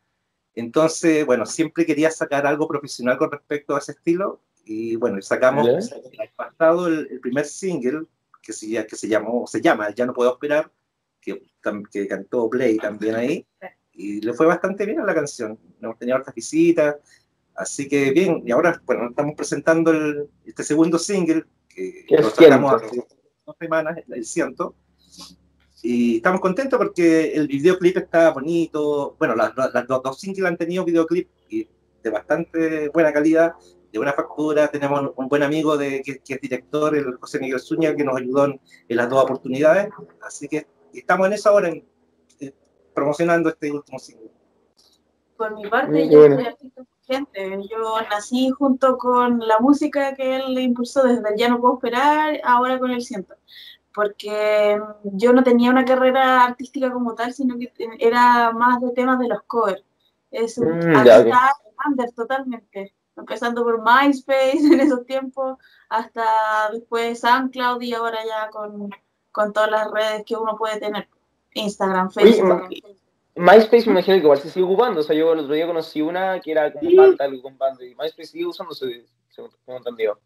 Entonces, bueno, siempre quería sacar algo profesional con respecto a ese estilo y bueno, sacamos el pasado el, primer single que se, que se llamó, se llama Ya no puedo esperar, que, que cantó Play también ahí, y le fue bastante bien a la canción. Hemos tenido hartas visitas, así que bien, y ahora, bueno, estamos presentando el, este segundo single, que lo sacamos hace dos semanas, el ciento, y estamos contentos porque el videoclip está bonito, bueno, las, las, dos singles han tenido videoclip de bastante buena calidad, de buena factura, tenemos un buen amigo de, que, es director, el José Miguel Zúñiga, que nos ayudó en, las dos oportunidades, así que estamos en eso ahora, promocionando este último single. Por mi parte, yo soy artista gente. Yo nací junto con la música que él le impulsó desde el Ya no puedo esperar, ahora con el Siento. Porque yo no tenía una carrera artística como tal, sino que era más de temas de los covers. Es un mm, totalmente empezando por MySpace [LAUGHS] en esos tiempos, hasta después SoundCloud y ahora ya con, con todas las redes que uno puede tener, Instagram, Facebook. MySpace me imagino que igual se sigue ocupando, o sea, yo el otro día conocí una que era como sí. algo con banda, y MySpace sigue usándose, según tengo entendido.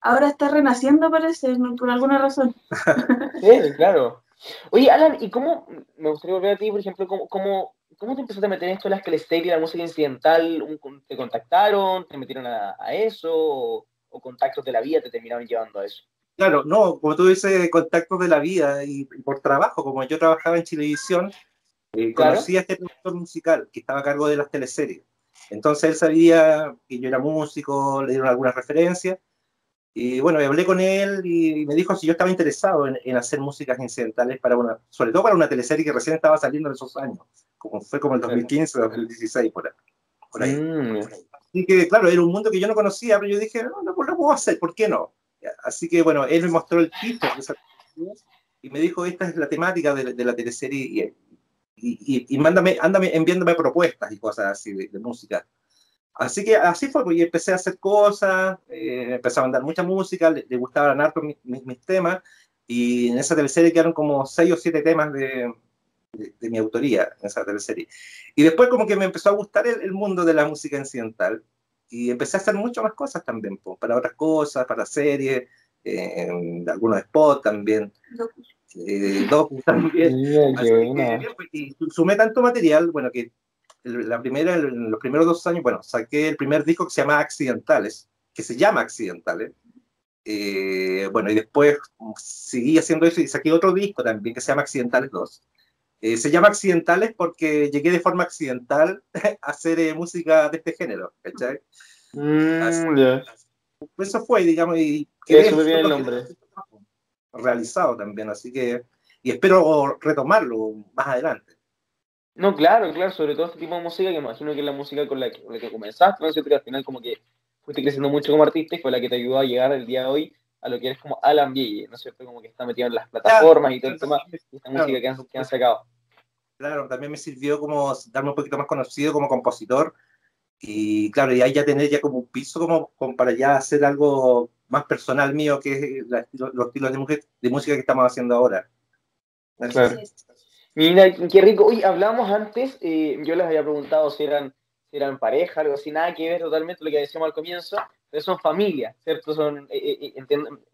Ahora está renaciendo, parece, por alguna razón. [LAUGHS] sí, claro. Oye, Alan, ¿y cómo, me gustaría volver a ti, por ejemplo, cómo, cómo ¿Cómo te empezaste a meter en esto de las y la música incidental? ¿Te contactaron? ¿Te metieron a, eso? O, contactos de la vida te terminaron llevando a eso? Claro, no, como tú dices, contactos de la vida y, por trabajo, como yo trabajaba en Chilevisión, eh, conocí a este productor musical que estaba a cargo de las teleseries. Entonces él sabía que yo era músico, le dieron algunas referencias. Y bueno, hablé con él y me dijo si yo estaba interesado en, en, hacer músicas incidentales para una, sobre todo para una teleserie que recién estaba saliendo en esos años como fue como el 2015, 2016, por ahí. Mm. Así que, claro, era un mundo que yo no conocía, pero yo dije, no, no, lo puedo hacer, ¿por qué no? Así que, bueno, él me mostró el piso y me dijo, esta es la temática de, la teleserie, y y, y, mándame, ándame enviándome propuestas y cosas así de, música. Así que así fue, pues, y empecé a hacer cosas, eh, empecé a mandar mucha música, le, gustaba ganar mis, mis, temas, y en esa teleserie quedaron como seis o siete temas de, de, mi autoría en esa teleserie. Y después como que me empezó a gustar el, el mundo de la música incidental, y empecé a hacer muchas más cosas también, pues, para otras cosas, para series, eh, algunos spots también. Eh, también. y sumé tanto material, bueno, que la primera, en los primeros dos años, bueno, saqué el primer disco que se llama Accidentales, que se llama Accidentales. Eh, bueno, y después seguí haciendo eso y saqué otro disco también que se llama Accidentales 2. Eh, se llama Accidentales porque llegué de forma accidental [LAUGHS] a hacer música de este género, ¿cachai? Mm, eso fue, digamos, y que bien el nombre. Realizado también, así que, y espero retomarlo más adelante. No, claro, claro, sobre todo este tipo de música, que imagino que es la música con la que, con la que comenzaste, ¿no es cierto? Que al final como que fuiste creciendo mucho como artista y fue la que te ayudó a llegar el día de hoy a lo que eres como Alan Ville, ¿no es cierto? Como que está metido en las plataformas y todo el tema, esta música que han, que han sacado. Claro, también me sirvió como darme un poquito más conocido como compositor, y claro, y ahí ya tener ya como un piso como, como para ya hacer algo más personal mío que los estilos de, de, música que estamos haciendo ahora. Claro. Mira, qué rico. Uy, hablábamos antes, eh, yo les había preguntado si eran, si eran pareja, algo así, nada que ver totalmente lo que decíamos al comienzo, pero son familia, ¿cierto? Son, eh, eh,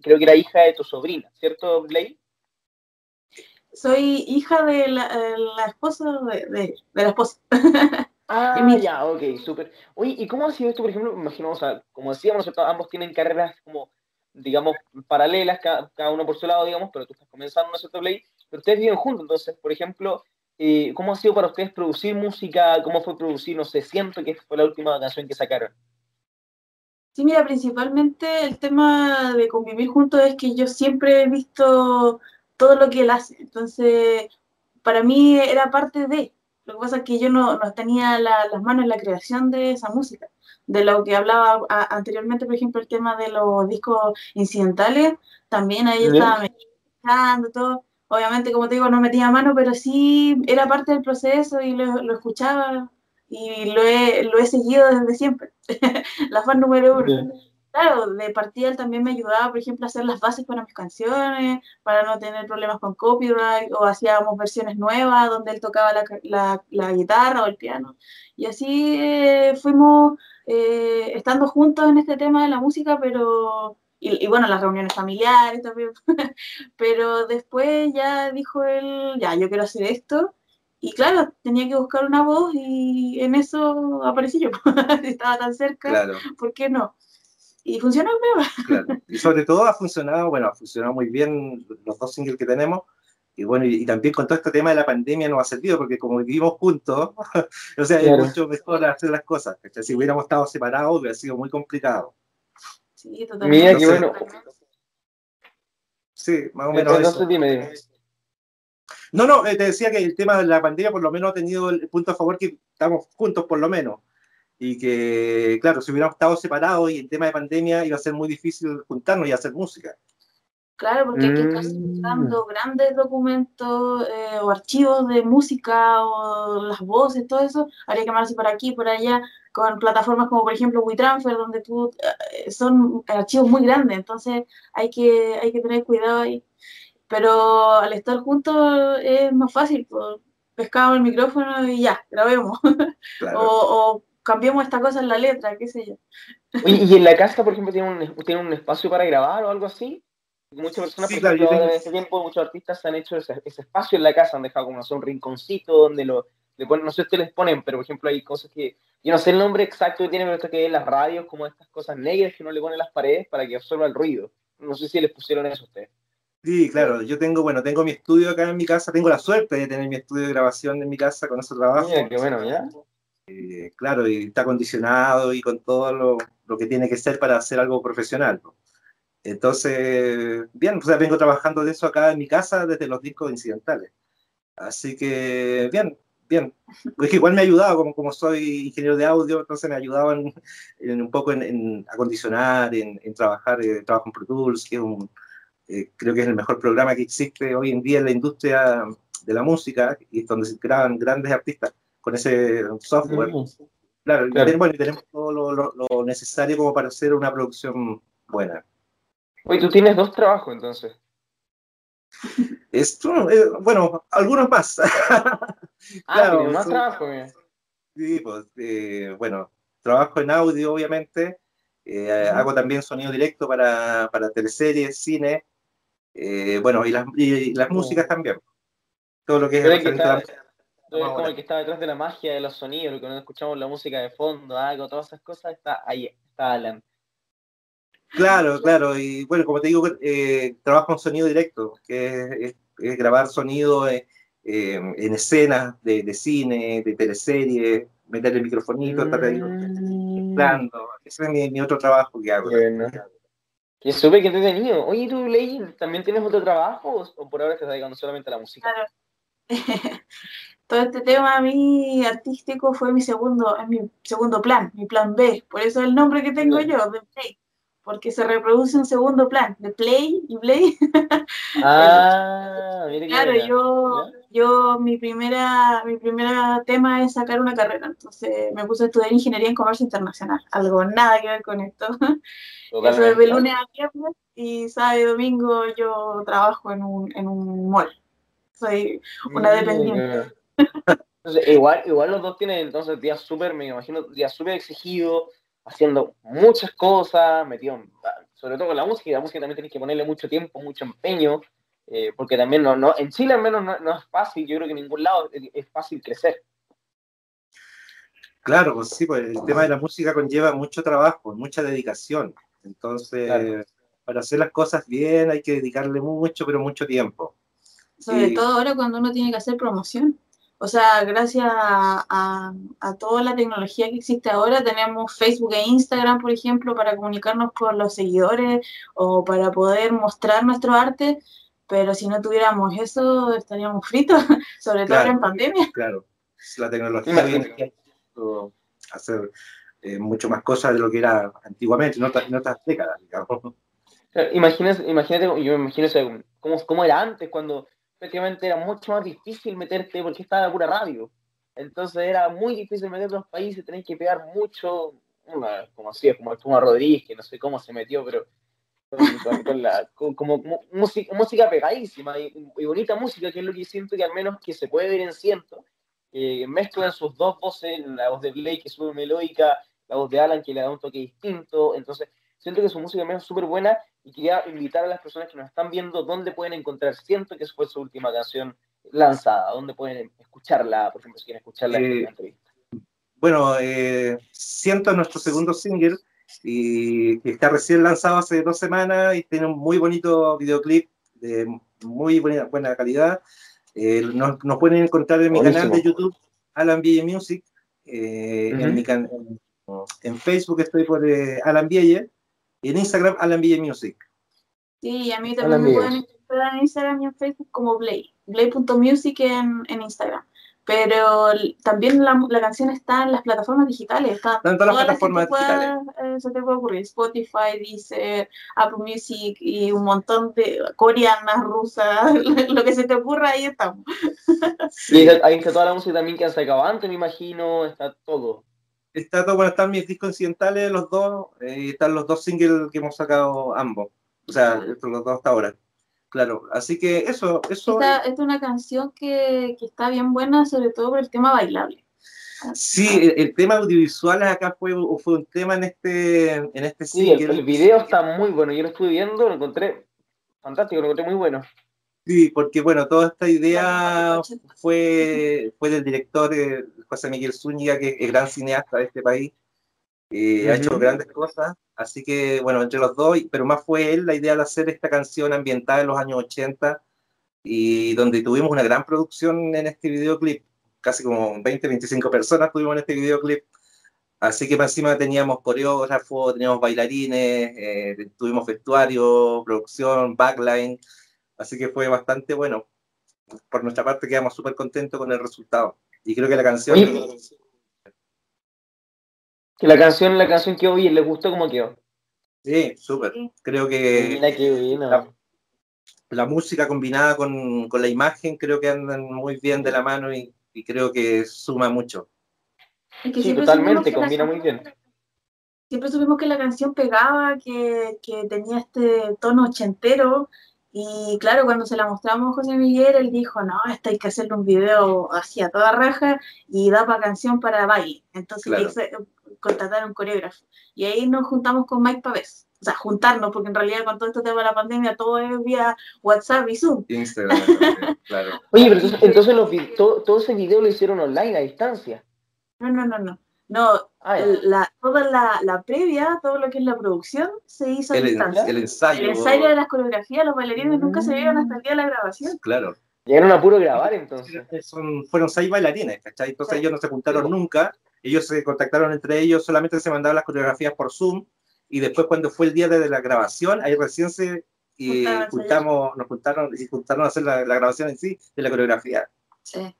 creo que era hija de tu sobrina, ¿cierto, Blake? Soy hija de la, la esposa de, de, de la esposa. [LAUGHS] Ah, ya, ok, súper. Oye, ¿y cómo ha sido esto, por ejemplo? Imaginamos, o sea, como decíamos, ambos tienen carreras como, digamos, paralelas, cada, uno por su lado, digamos, pero tú estás comenzando, ¿no cierto, Play? Pero ustedes viven juntos, entonces, por ejemplo, eh, ¿cómo ha sido para ustedes producir música? ¿Cómo fue producir, no sé, siento que fue la última canción que sacaron? Sí, mira, principalmente el tema de convivir juntos es que yo siempre he visto todo lo que él hace, entonces, para mí era parte de, lo que pasa es que yo no, no tenía las manos en la creación de esa música. De lo que hablaba anteriormente, por ejemplo, el tema de los discos incidentales, también ahí estaba mezclando todo. Obviamente, como te digo, no metía mano, pero sí era parte del proceso y lo, lo escuchaba y lo he, lo he seguido desde siempre. [LAUGHS] la fan número uno claro, de partida él también me ayudaba, por ejemplo, a hacer las bases para mis canciones, para no tener problemas con copyright, o hacíamos versiones nuevas donde él tocaba la, la, guitarra o el piano. Y así eh, fuimos eh, estando juntos en este tema de la música, pero... Y, y bueno, las reuniones familiares también. [LAUGHS] pero después ya dijo él, ya, yo quiero hacer esto. Y claro, tenía que buscar una voz y en eso aparecí yo. [LAUGHS] Estaba tan cerca, claro. ¿por qué no? y funcionó claro. Y sobre todo ha funcionado, bueno, ha funcionado muy bien los dos singles que tenemos. Y bueno, y, también con todo este tema de la pandemia nos ha servido, porque como vivimos juntos, [LAUGHS] o sea, es mucho mejor hacer las cosas. Si hubiéramos estado separados, hubiera sido muy complicado. Sí, totalmente. Mira, qué bueno. Sí, más o menos. Eso. No, no, eh, te decía que el tema de la pandemia por lo menos ha tenido el punto a favor que estamos juntos por lo menos y que, claro, si hubiéramos estado separados y el tema de pandemia iba a ser muy difícil juntarnos y hacer música. Claro, porque hay que estar buscando grandes documentos eh, o archivos de música o las voces, todo eso. Habría que amarse por aquí, por allá, con plataformas como por ejemplo WeTransfer, donde tú, eh, son archivos muy grandes, entonces hay que, hay que tener cuidado ahí. Pero al estar juntos es más fácil, pues, pescamos el micrófono y ya, grabemos. [LAUGHS] o cambiamos esta cosa en la letra, qué sé yo. ¿y en la casa, por ejemplo, tiene un, tiene un espacio para grabar o algo así? Muchas personas, por ejemplo, en ese tiempo, muchos artistas han hecho ese, espacio en la casa, han dejado como un rinconcito donde lo, le ponen, no sé si les ponen, pero por ejemplo hay cosas que, yo no sé el nombre exacto que tiene, pero esto que es las radios, como estas cosas negras que uno le pone las paredes para que absorba el ruido. No sé si les pusieron eso a ustedes. Sí, claro, yo tengo, bueno, tengo mi estudio acá en mi casa, tengo la suerte de tener mi estudio de grabación en mi casa con ese trabajo. qué bueno, ¿ya? Eh, claro, y está acondicionado y con todo lo, lo, que tiene que ser para hacer algo profesional. Entonces, bien, pues vengo trabajando de eso acá en mi casa desde los discos incidentales. Así que, bien, bien. Es que igual me ha ayudado, como, como soy ingeniero de audio, entonces me ha ayudado en, un poco en, acondicionar, en, trabajar, eh, trabajo en Pro Tools, que es un, eh, creo que es el mejor programa que existe hoy en día en la industria de la música, y donde se crean grandes artistas con ese software. Mm. Claro, Y tenemos, tenemos todo lo, necesario como para hacer una producción buena. Oye, tú tienes dos trabajos entonces. [LAUGHS] Esto, eh, bueno, algunos más. [LAUGHS] ah, claro, más trabajo. Sí, pues, eh, bueno, trabajo en audio, obviamente. Eh, hago también sonido directo para, para teleseries, cine. bueno, y las, y las músicas también. Todo lo que es. Que está, es como el que está detrás de la magia de los sonidos, lo que no escuchamos la música de fondo, algo, todas esas cosas, está ahí, está Alan. Claro, claro, y bueno, como te digo, eh, trabajo en sonido directo, que es, grabar sonido eh, eh, en escenas de, cine, de teleserie, meter el microfonito, estar ahí mm. Ese es mi, otro trabajo que hago. Bueno. Que súper que entretenido. Oye, ¿tú, Ley, también tienes otro trabajo o por ahora estás dedicando solamente a la música? Claro. [LAUGHS] todo este tema a mí artístico fue mi segundo, mi segundo plan, mi plan B. Por eso el nombre que tengo yo, de Play. Porque se reproduce un segundo plan, de Play y Play. [LAUGHS] [LAUGHS] Ah, Claro, yo, yo mi primera, mi primera tema es sacar una carrera. Entonces me puse a estudiar ingeniería en comercio internacional. Algo nada que ver con esto. [LAUGHS] Eso es de lunes a viernes y sábado y domingo yo trabajo en un, en un mall. Soy una dependiente igual, igual los dos tienen entonces días súper, me imagino, días súper exigidos, haciendo muchas cosas, metido sobre todo con la música, y la música también tienes que ponerle mucho tiempo, mucho empeño, eh, porque también no, no, en Chile al menos no, es fácil, yo creo que en ningún lado es, fácil crecer. Claro, pues sí, pues el tema de la música conlleva mucho trabajo, mucha dedicación. Entonces, para hacer las cosas bien hay que dedicarle mucho, pero mucho tiempo. Sobre todo ahora cuando uno tiene que hacer promoción. O sea, gracias a, toda la tecnología que existe ahora, tenemos Facebook e Instagram, por ejemplo, para comunicarnos con los seguidores o para poder mostrar nuestro arte, pero si no tuviéramos eso, estaríamos fritos, [LAUGHS] sobre todo en pandemia. Claro, la tecnología viene a hacer eh, mucho más cosas de lo que era antiguamente, en otras, décadas, digamos. Imagínate, imagínate, yo me imagino cómo, cómo era antes, cuando efectivamente era mucho más difícil meterte porque estaba la pura radio. Entonces era muy difícil meterte en los países, tenés que pegar mucho, como así, como el Puma Rodríguez, que no sé cómo se metió, pero con, [LAUGHS] la, como música, música pegadísima y, bonita música, que es lo que siento que al menos que se puede ver en ciento, eh, mezclan sus dos voces, la voz de Blake que es súper melódica, la voz de Alan que le da un toque distinto, entonces siento que su música es súper buena y quería invitar a las personas que nos están viendo dónde pueden encontrar. Siento que fue su última canción lanzada, dónde pueden escucharla, por ejemplo, si quieren escucharla en la eh, entrevista. Bueno, eh, Siento nuestro segundo single y que está recién lanzado hace dos semanas y tiene un muy bonito videoclip de muy buena, buena calidad. Eh, nos, pueden encontrar en mi canal de YouTube, Alan Vielle Music. Eh, en, mi en, Facebook estoy por Alan Vielle y en Instagram, Alan Ville Music. Sí, a mí también me pueden encontrar en Instagram y en Facebook como Blay. Blay.music en, en Instagram. Pero también la, la, canción está en las plataformas digitales. Está en todas las plataformas digitales. Eh, se te puede ocurrir. Spotify, Deezer, Apple Music y un montón de coreanas, rusas, [LAUGHS] lo que se te ocurra, ahí estamos. Sí, ahí está toda la música también que han sacado antes, me imagino, está todo está todo, bueno, están mis discos incidentales, los dos, eh, y están los dos singles que hemos sacado ambos. O sea, los dos hasta ahora. Claro, así que eso, eso. Esta, es una canción que, que, está bien buena, sobre todo por el tema bailable. Sí, el, tema audiovisual acá fue, fue un tema en este, en este sí, El, el, video está muy bueno, yo lo estuve viendo, lo encontré fantástico, lo encontré muy bueno. Sí, porque bueno, toda esta idea fue, fue del director eh, José Miguel Zúñiga, que es gran cineasta de este país, eh, ha hecho grandes cosas, así que bueno, entre los dos, pero más fue él la idea de hacer esta canción ambientada en los años 80 y donde tuvimos una gran producción en este videoclip, casi como 20, 25 personas tuvimos en este videoclip. Así que encima teníamos coreógrafo, teníamos bailarines, eh, tuvimos vestuario, producción, backline. Así que fue bastante bueno. Por nuestra parte quedamos súper contentos con el resultado. Y creo que la canción... que la canción, la canción que oí, ¿le gustó cómo quedó? Sí, súper. Creo que... Mira qué la música combinada con, con, la imagen creo que andan muy bien de la mano y, y creo que suma mucho. sí, totalmente, combina muy bien. Siempre supimos que la canción pegaba, que, que tenía este tono ochentero, y claro, cuando se la mostramos a José Miguel, él dijo, no, esto hay que hacerle un video así a toda raja y da para canción para baile. Entonces claro. contrataron un coreógrafo. Y ahí nos juntamos con Mike Pavés o sea, juntarnos, porque en realidad con todo este tema de la pandemia todo es vía WhatsApp y Zoom. Instagram, [LAUGHS] claro. Oye, pero entonces, entonces los, todo, todo, ese video lo hicieron online a distancia. No, no, no, no. No, ah, la, toda la, la, previa, todo lo que es la producción, se hizo a el, distancia. El ensayo. El ensayo de las coreografías, los bailarines nunca se vieron hasta el día de la grabación. Claro. Llegaron a puro grabar entonces. Son, fueron seis bailarines, ¿cachai? Entonces sí. ellos no se juntaron nunca, ellos se contactaron entre ellos, solamente se mandaban las coreografías por Zoom y después cuando fue el día de la grabación, ahí recién se y juntamos, nos juntaron y juntaron a hacer la, la, grabación en sí de la coreografía. Sí.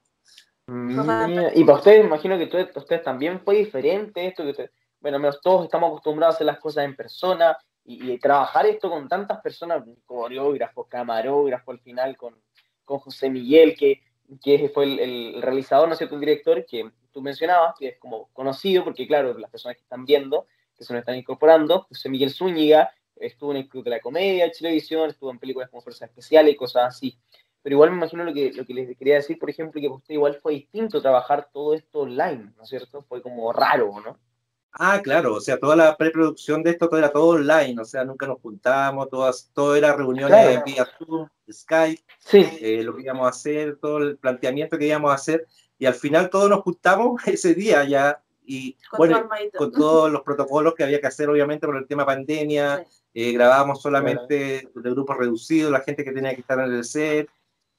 Y para ustedes, imagino que ustedes también fue diferente esto, que ustedes, bueno, menos todos estamos acostumbrados a hacer las cosas en persona y, y trabajar esto con tantas personas, coreógrafos, camarógrafos al final, con, con José Miguel, que, que fue el, el, realizador, ¿no es cierto?, el director, que tú mencionabas, que es como conocido, porque claro, las personas que están viendo, que se nos están incorporando. José Miguel Zúñiga estuvo en el Club de la Comedia Televisión, estuvo en películas como Fuerza Especial y cosas así. Pero igual me imagino lo que, lo que les quería decir, por ejemplo, que usted igual fue distinto trabajar todo esto online, ¿no es cierto? Fue como raro, ¿no? Ah, claro, o sea, toda la preproducción de esto todo era todo online, o sea, nunca nos juntábamos, todas, todo era reuniones claro. vía Zoom, Skype, sí. eh, lo que íbamos a hacer, todo el planteamiento que íbamos a hacer, y al final todos nos juntamos [LAUGHS] ese día ya y con bueno, con todos los protocolos que había que hacer, obviamente, por el tema pandemia, sí. eh, grabábamos solamente bueno. de grupos reducidos, la gente que tenía que estar en el set,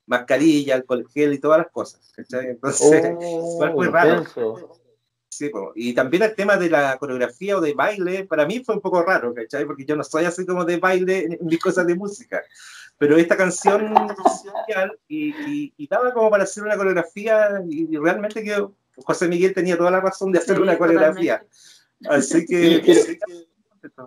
mascarilla, alcohol gel y todas las cosas, ¿cachai? Entonces, oh, fue muy raro. Sí, po. y también el tema de la coreografía o de baile, para mí fue un poco raro, ¿cachai? Porque yo no soy así como de baile en mis cosas de música. Pero esta canción y, y, y, daba como para hacer una coreografía y, y realmente quedó, José Miguel tenía toda la razón de hacer sí, una coreografía. Así que, [LAUGHS]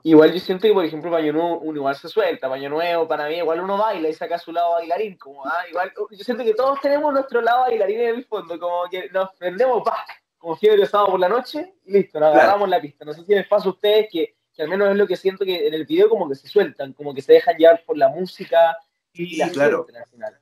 Igual yo siento que, por ejemplo, Baño Nuevo uno igual se suelta, Baño Nuevo para mí igual uno baila y saca su lado bailarín, como, ah, igual, yo siento que todos tenemos nuestro lado bailarín en el fondo, como que nos prendemos, pa, como fiebre de sábado por la noche, y listo, nos agarramos claro. la pista. No sé si les pasa a ustedes que, que, al menos es lo que siento que en el video como que se sueltan, como que se dejan llevar por la música y la claro. al final.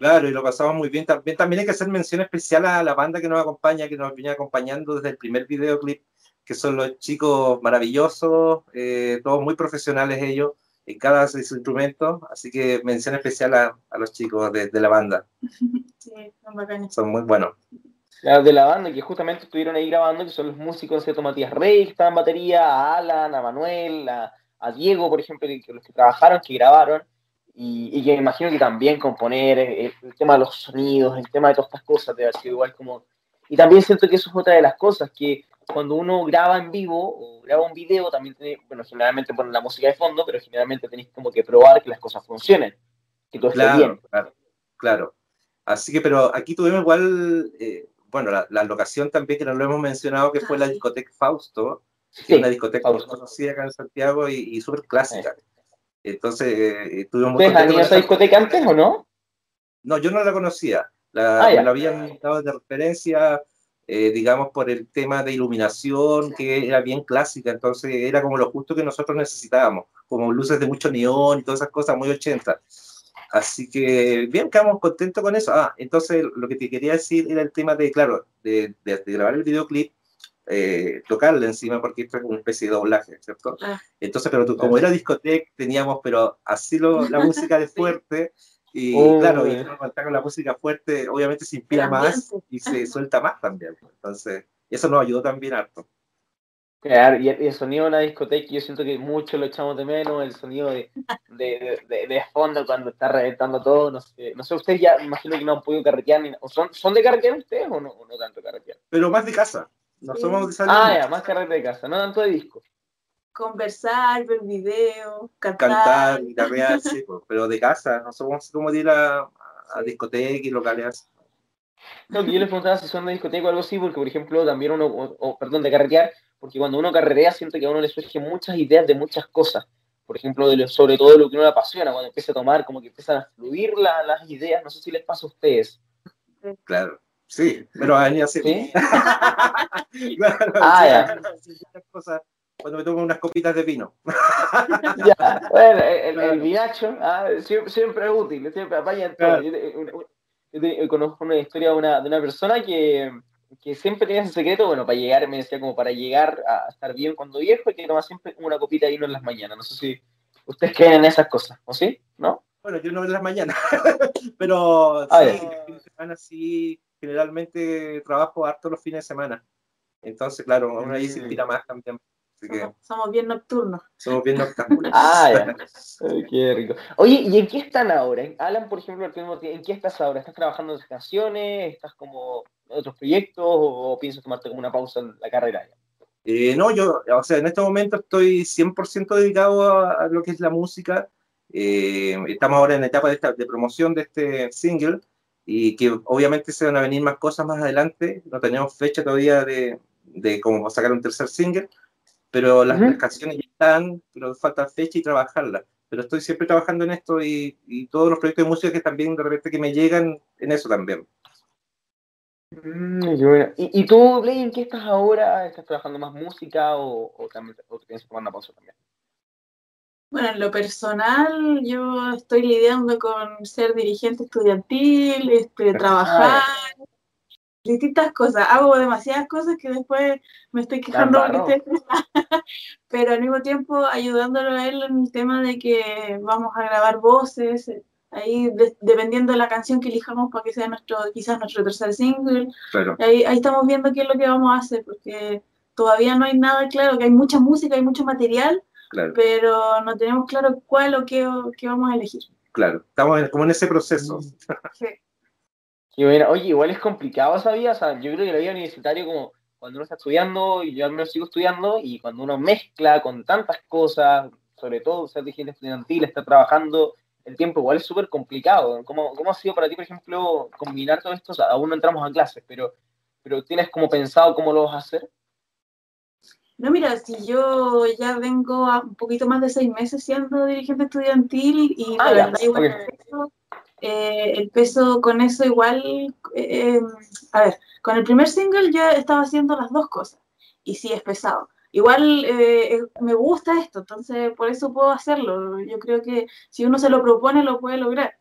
Claro, y lo pasamos muy bien. También, también hay que hacer mención especial a la banda que nos acompaña, que nos viene acompañando desde el primer videoclip, que son los chicos maravillosos, eh, todos muy profesionales ellos, en cada de su instrumento. Así que mención especial a, a los chicos de, de, la banda. [LAUGHS] Sí, son bacanes. Son muy buenos. de la banda que justamente estuvieron ahí grabando, que son los músicos, ¿cierto? Matías Rey, que estaba en batería, a Alan, a Manuel, a, a Diego, por ejemplo, que, que los que trabajaron, que grabaron. Y, y, que me imagino que también componer el, el, tema de los sonidos, el tema de todas estas cosas, debe haber sido igual como... Y también siento que eso es otra de las cosas, que cuando uno graba en vivo o graba un video, también tiene, bueno, generalmente ponen la música de fondo, pero generalmente tenéis como que probar que las cosas funcionen, que todo claro, esté bien. Claro, claro. Así que, pero aquí tuvimos igual, eh, bueno, la, la, locación también que nos lo hemos mencionado, que fue la discoteca Fausto, que sí, es una discoteca Fausto. conocida acá en Santiago y, y súper clásica. Sí. Entonces, eh, estuvimos ¿Ustedes han ido a esa discoteca antes o no? No, yo no la conocía. La, ah, me la habían dado de referencia, eh, digamos, por el tema de iluminación, que era bien clásica, entonces era como lo justo que nosotros necesitábamos, como luces de mucho neón y todas esas cosas muy 80. Así que bien, quedamos contentos con eso. Ah, entonces lo que te quería decir era el tema de, claro, de, de, de grabar el videoclip eh, tocarle encima porque esto es una especie de doblaje, ¿cierto? Ah. Entonces, pero tú, como era discoteca, teníamos, pero así lo, la música de [LAUGHS] fuerte, y oh, claro, y con la música fuerte, obviamente se inspira más y se suelta más también. Entonces, eso nos ayudó también harto. Claro, y el, sonido de la discoteca, yo siento que mucho lo echamos de menos, el sonido de, de, de, de fondo cuando está reventando todo, no sé, no sé, ustedes ya imagino que no han podido carretear, ni, ¿son, ¿son de carretear ustedes o no, o no tanto carretear? Pero más de casa, no sí. somos de salir. Ah, ya, más carrete de casa, no tanto de disco. Conversar, ver videos, cantar. Cantar, guitarrear, sí, [LAUGHS] pero de casa, no somos como de ir a, a discotecas y locales. No, que yo les preguntaba si son de discoteca o algo así, porque por ejemplo también uno, o, o, perdón, de carretear, porque cuando uno carretea siento que a uno le surgen muchas ideas de muchas cosas. por ejemplo, de sobre todo lo que uno le apasiona, cuando empieza a tomar, como que empiezan a fluir las ideas, no sé si les pasa a ustedes. Claro, sí, pero a mí así. ¿Sí? [LAUGHS] claro, ah, ya. Cuando me tomo unas copitas de vino. [LAUGHS] ya, bueno, el, vinacho ah, siempre, es útil, siempre apaña todo. Yo, conozco una historia de una, de una persona que que siempre tenía ese secreto, bueno, para llegar, me decía como para llegar a estar bien cuando viejo, y que tomar siempre una copita de vino en las mañanas. No sé si ustedes creen en esas cosas, ¿o sí? ¿No? Bueno, yo no en las mañanas, [LAUGHS] pero ah, sí, de semana sí, generalmente trabajo harto los fines de semana. Entonces, claro, ahí se inspira más también. Somos, bien nocturnos. Somos bien nocturnos. ah, ya. [LAUGHS] qué rico. Oye, ¿y en qué están ahora? Alan, por ejemplo, ¿en qué estás ahora? ¿Estás trabajando en canciones? ¿Estás como otros proyectos o, piensas tomarte como una pausa en la carrera? Eh, no, yo, o sea, en este momento estoy 100% dedicado a, lo que es la música. Eh, estamos ahora en la etapa de, de promoción de este single y que obviamente se van a venir más cosas más adelante. No tenemos fecha todavía de, de cómo sacar un tercer single, pero las, canciones ya están, pero falta fecha y trabajarlas. Pero estoy siempre trabajando en esto y, y, todos los proyectos de música que también de repente que me llegan en eso también. Mm, ¿Y, tú, Blay, en qué estás ahora? ¿Estás trabajando más música o, o también o te piensas tomar una pausa también? Bueno, en lo personal, yo estoy lidiando con ser dirigente estudiantil, este, trabajar, distintas cosas. Hago demasiadas cosas que después me estoy quejando porque [LAUGHS] pero al mismo tiempo ayudándolo a él en el tema de que vamos a grabar voces, ahí dependiendo de la canción que elijamos para que sea nuestro, quizás nuestro tercer single. Ahí, ahí, estamos viendo qué es lo que vamos a hacer, porque todavía no hay nada claro, que hay mucha música, hay mucho material, pero no tenemos claro cuál o qué, qué, vamos a elegir. Claro, estamos como en ese proceso. Mm. Sí. Y bueno, oye, igual es complicado esa vida, o sea, yo creo que la vida universitaria como cuando uno está estudiando, y yo al menos sigo estudiando, y cuando uno mezcla con tantas cosas, sobre todo ser dirigente estudiantil, está trabajando el tiempo igual es súper complicado. ¿Cómo, ¿Cómo, ha sido para ti, por ejemplo, combinar todo esto? aún no entramos a clases, pero, pero ¿tienes como pensado cómo lo vas a hacer? No, mira, si yo ya vengo a un poquito más de seis meses siendo dirigente estudiantil y ah, la verdad igual eh, el, peso, con eso igual, eh, a ver, con el primer single ya estaba haciendo las dos cosas y sí es pesado igual eh, me gusta esto, entonces por eso puedo hacerlo. Yo creo que si uno se lo propone, lo puede lograr.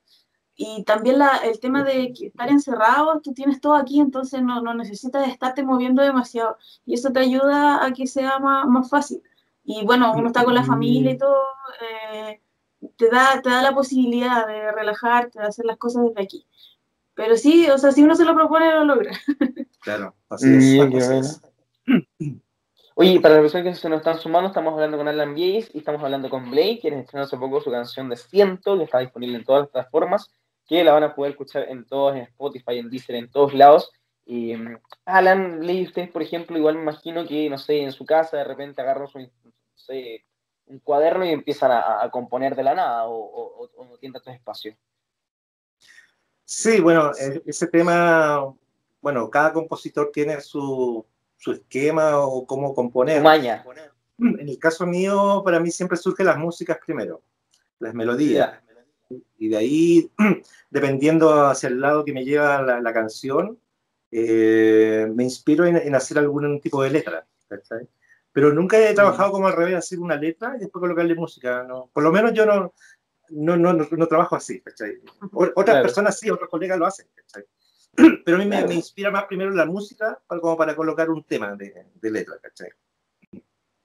Y también la, el tema de estar encerrado, tú tienes todo aquí, entonces no, no, necesitas estarte moviendo demasiado. Y eso te ayuda a que sea más, más fácil. Y bueno, uno está con la familia y todo, eh, te, da, te da la posibilidad de relajarte, de hacer las cosas desde aquí. Pero sí, o sea, si uno se lo propone, lo logra. Claro, así es. [CLEARS THROAT] Oye, para las personas que se nos están sumando, estamos hablando con Alan Bies y estamos hablando con Blake, quienes estrenó hace poco su canción de Ciento, que está disponible en todas las plataformas, que la van a poder escuchar en todos, en Spotify, en Deezer, en todos lados. Y, mm, Alan, Blake, ustedes, por ejemplo, igual me imagino que, no sé, en su casa de repente agarran un cuaderno y empiezan a, componer de la nada o, o, o no tienen tanto espacio. Sí, bueno, e, ese tema, bueno, cada compositor tiene su, su esquema o cómo componer. Maña. En el caso mío, para mí siempre surgen las músicas primero, las melodías. Y de ahí, [CLEARS THROAT] dependiendo hacia el lado que me lleva la, canción, eh, me inspiro en, hacer algún tipo de letra. Pero nunca he trabajado como al revés, hacer una letra y después colocarle música. ¿no? Por lo menos yo no, no, no, no, trabajo así. Otras personas sí, otros colegas lo hacen. [CLEARS THROAT] Pero a mí me, inspira más primero la música para, como para colocar un tema de, de letra, ¿cachai?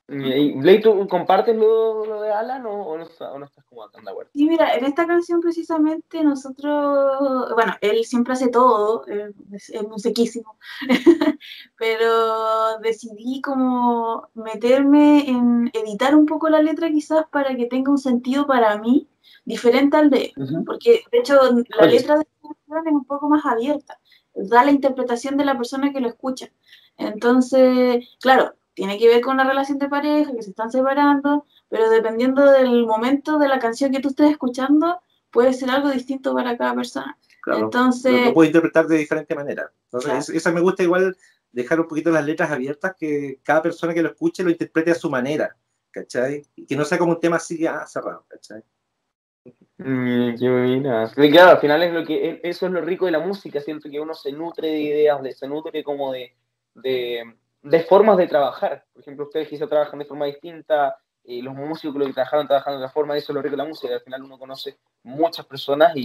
Blake, ¿tú compartes lo, de Alan o, no, estás como tan de acuerdo? Sí, mira, en esta canción precisamente nosotros, bueno, él siempre hace todo, es, es muy sequísimo, [LAUGHS] pero decidí como meterme en editar un poco la letra quizás para que tenga un sentido para mí diferente al de él, porque de hecho la letra de esta canción es un poco más abierta, da la interpretación de la persona que lo escucha. Entonces, claro, tiene que ver con la relación de pareja, que se están separando, pero dependiendo del momento de la canción que tú estés escuchando, puede ser algo distinto para cada persona. Claro, Entonces, lo puede interpretar de diferente manera. Entonces, eso me gusta igual dejar un poquito las letras abiertas, que cada persona que lo escuche lo interprete a su manera. ¿cachai? Y que no sea como un tema así ya cerrado, ¿cachai? Mm, claro, al final es lo que eso es lo rico de la música, siento que uno se nutre de ideas, se nutre como de, de, formas de trabajar. Por ejemplo, ustedes quizá trabajan de forma distinta, eh, los músicos que trabajaron trabajando de otra forma, eso es lo rico de la música, al final uno conoce muchas personas y,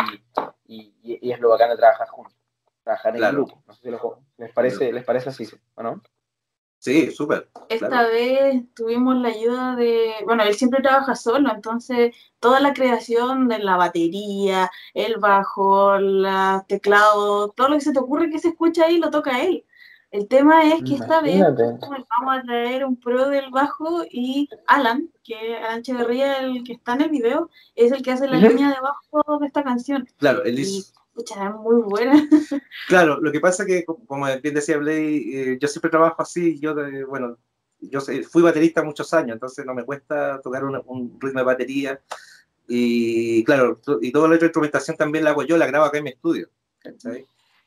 y, es lo bacán de trabajar juntos, trabajar en grupo. No sé si les, parece, les parece así, ¿o no? Sí, súper. Esta vez tuvimos la ayuda de, bueno, él siempre trabaja solo, entonces toda la creación de la batería, el bajo, el teclado, todo lo que se te ocurre que se escucha ahí lo toca él. El tema es que esta vez vamos a traer un pro del bajo y Alan, que Alan Echeverría, el que está en el video, es el que hace la línea de bajo de esta canción. Claro, él es muy buena. [LAUGHS] Claro, lo que pasa que, como bien decía Blay, eh, yo siempre trabajo así, yo, bueno, yo fui baterista muchos años, entonces no me cuesta tocar un ritmo de batería. Y claro, y toda la instrumentación también la hago yo, la grabo acá en mi estudio.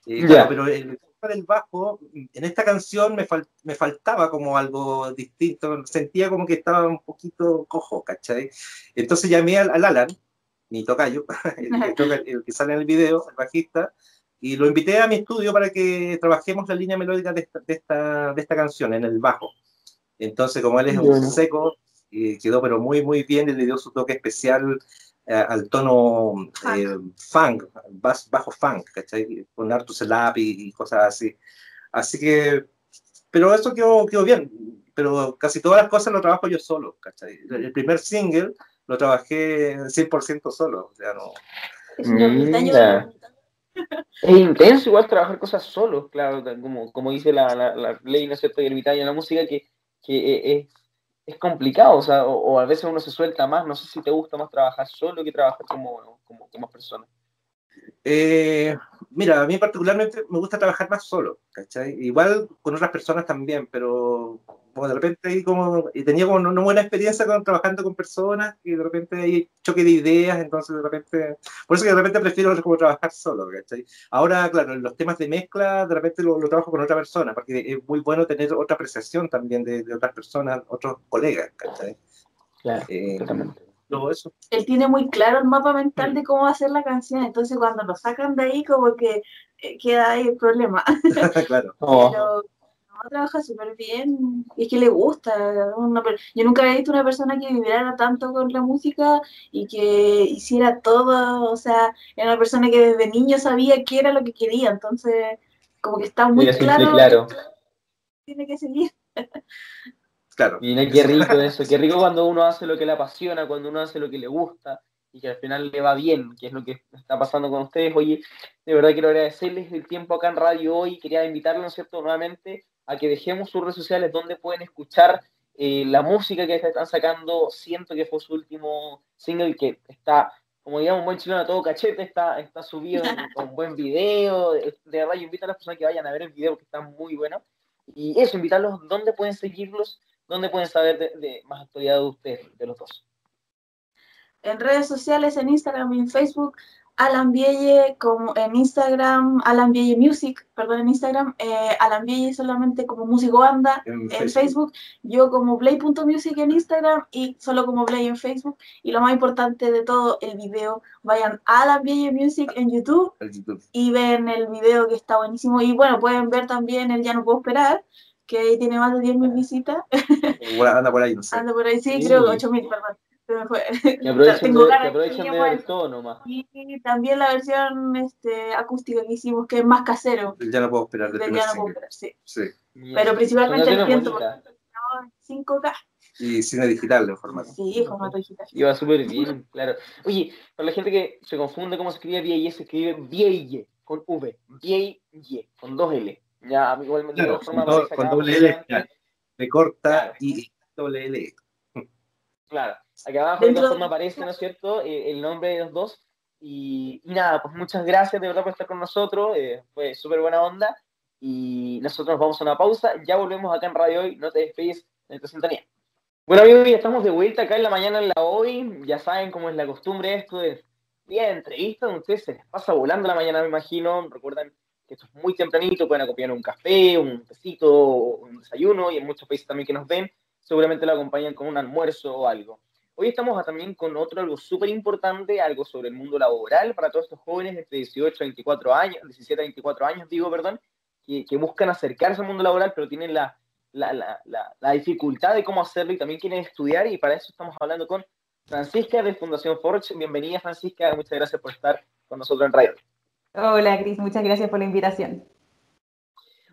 pero el del bajo, en esta canción me, me faltaba como algo distinto, sentía como que estaba un poquito cojo, ¿cachai? Entonces llamé al, al Alan, mi tocayo, [LAUGHS] el, que sale en el video, el bajista, y lo invité a mi estudio para que trabajemos la línea melódica de esta, de esta, de esta canción, en el bajo. Entonces, como él es un seco, eh, quedó pero muy, muy bien, y le dio su toque especial al tono eh, funk, bajo funk, ¿cachai? Con Artus Elap y, y, cosas así. Así que, pero eso quedó, quedó bien, pero casi todas las cosas lo trabajo yo solo, ¿cachai? El primer single lo trabajé 100% solo, o sea, no... Es [LAUGHS] intenso igual trabajar cosas solo, claro, como, como dice la, la, ley, ¿no es cierto?, y el en la música, que, que es, es, complicado, o sea, o, a veces uno se suelta más, no sé si te gusta más trabajar solo que trabajar como, como, como persona. Eh, mira, a mí particularmente me gusta trabajar más solo, ¿cachai? Igual con otras personas también, pero como de repente ahí como, y tenía como una buena experiencia con, trabajando con personas y de repente hay choque de ideas, entonces de repente, por eso que de repente prefiero como trabajar solo, ¿cachai? Ahora, claro, los temas de mezcla de repente lo, trabajo con otra persona, porque es muy bueno tener otra apreciación también de, otras personas, otros colegas, ¿cachai? Claro, eh, todo eso. Él tiene muy claro el mapa mental de cómo va a ser la canción, entonces cuando lo sacan de ahí como que eh, queda ahí el problema. [LAUGHS] claro. Pero, trabaja súper bien y es que le gusta. yo nunca había visto una persona que vibrara tanto con la música y que hiciera todo, o sea, era una persona que desde niño sabía qué era lo que quería, entonces como que está muy claro, claro. tiene que seguir. [LAUGHS] Claro. Y qué rico eso, qué rico cuando uno hace lo que le apasiona, cuando uno hace lo que le gusta y que al final le va bien, que es lo que está pasando con ustedes. Oye, de verdad quiero agradecerles el tiempo acá en radio hoy, quería invitarlos, ¿no es cierto?, nuevamente a que dejemos sus redes sociales donde pueden escuchar eh, la música que están sacando. Siento que fue su último single que está, como digamos, un buen chileno a todo cachete, está, está subido con [LAUGHS] buen video. De, verdad, yo invito a las personas que vayan a ver el video que está muy bueno. Y eso, invitarlos dónde pueden seguirlos, dónde pueden saber de, más actualidad de ustedes, de los dos. En redes sociales, en Instagram y en Facebook, Alan Vielle como en Instagram, Alan Vielle Music, perdón, en Instagram, eh, Alan Vielle solamente como músico banda en, Facebook. yo como Play.music en Instagram y solo como Play en Facebook. Y lo más importante de todo, el video, vayan a Alan Vielle Music en YouTube, y ven el video que está buenísimo. Y bueno, pueden ver también el Ya no puedo esperar, que ahí tiene más de 10.000 visitas. anda por ahí, no sé. Anda por ahí, sí, creo que 8.000, perdón. Que [LAUGHS] aprovechen, de, que aprovechen de ver todo nomás. Y también la versión este, acústica que hicimos, que es más casero. Ya no puedo esperar. ya no puedo esperar, sí. sí. Pero principalmente el 5K. Y cine digital en formato. Sí, formato digital. Iba súper bien, claro. Oye, para la gente que se confunde cómo se escribe VIE, se escribe VIE con V, VIE con dos L. Ya, igualmente claro, con, do, con doble L, de corta y doble L. Claro. Aquí abajo de todas formas aparece, ¿no es cierto?, eh, el nombre de los dos. Y, nada, pues muchas gracias de verdad por estar con nosotros. Eh, fue súper buena onda. Y nosotros vamos a una pausa. Ya volvemos acá en Radio Hoy. No te despegues de tu sintonía. Bueno, amigos, ya estamos de vuelta acá en la mañana en la hoy. Ya saben cómo es la costumbre esto de día de entrevista, donde ustedes se les pasa volando la mañana, me imagino. Recuerden que esto es muy tempranito, pueden acompañar un café, un tecito, un desayuno, y en muchos países también que nos ven seguramente lo acompañan con un almuerzo o algo. Hoy estamos también con otro algo súper importante, algo sobre el mundo laboral para todos estos jóvenes de 18 a 24 años, 17 a 24 años, digo, perdón, que, que buscan acercarse al mundo laboral, pero tienen la, la, la, la, dificultad de cómo hacerlo y también quieren estudiar y para eso estamos hablando con Francisca de Fundación Forge. Bienvenida Francisca, muchas gracias por estar con nosotros en radio. Hola Cris, muchas gracias por la invitación.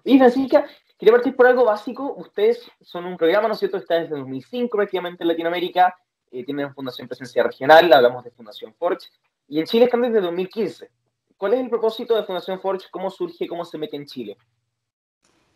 Y Francisca, quería partir por algo básico. Ustedes son un programa, ¿no es cierto?, que está desde 2005 prácticamente en Latinoamérica, eh, tienen Fundación Presencia Regional, hablamos de Fundación Forge, y en Chile están desde 2015. ¿Cuál es el propósito de Fundación Forge? ¿Cómo surge? ¿Cómo se mete en Chile?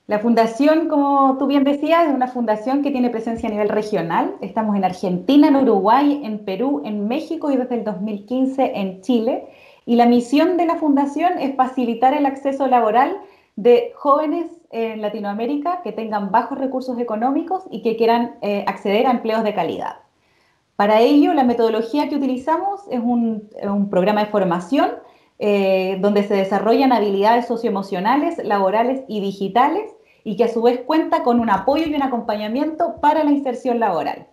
La fundación, como tú bien decías, es una fundación que tiene presencia a nivel regional. Estamos en Argentina, en Uruguay, en Perú, en México y desde el 2015 en Chile. Y la misión de la fundación es facilitar el acceso laboral de jóvenes en Latinoamérica que tengan bajos recursos económicos y que quieran eh, acceder a empleos de calidad. Para ello, la metodología que utilizamos es un, programa de formación eh, donde se desarrollan habilidades socioemocionales, laborales y digitales y que a su vez cuenta con un apoyo y un acompañamiento para la inserción laboral.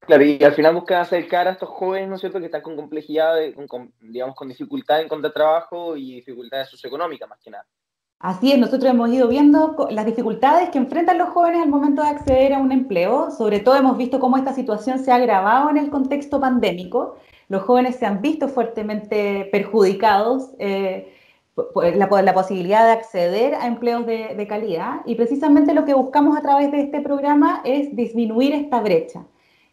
Claro, y al final buscan acercar a estos jóvenes, ¿no es cierto?, que están con complejidad, con, digamos, con dificultad en encontrar trabajo y dificultades socioeconómicas más que nada. Así es, nosotros hemos ido viendo las dificultades que enfrentan los jóvenes al momento de acceder a un empleo. Sobre todo hemos visto cómo esta situación se ha agravado en el contexto pandémico los jóvenes se han visto fuertemente perjudicados eh, por la, posibilidad de acceder a empleos de, calidad y precisamente lo que buscamos a través de este programa es disminuir esta brecha.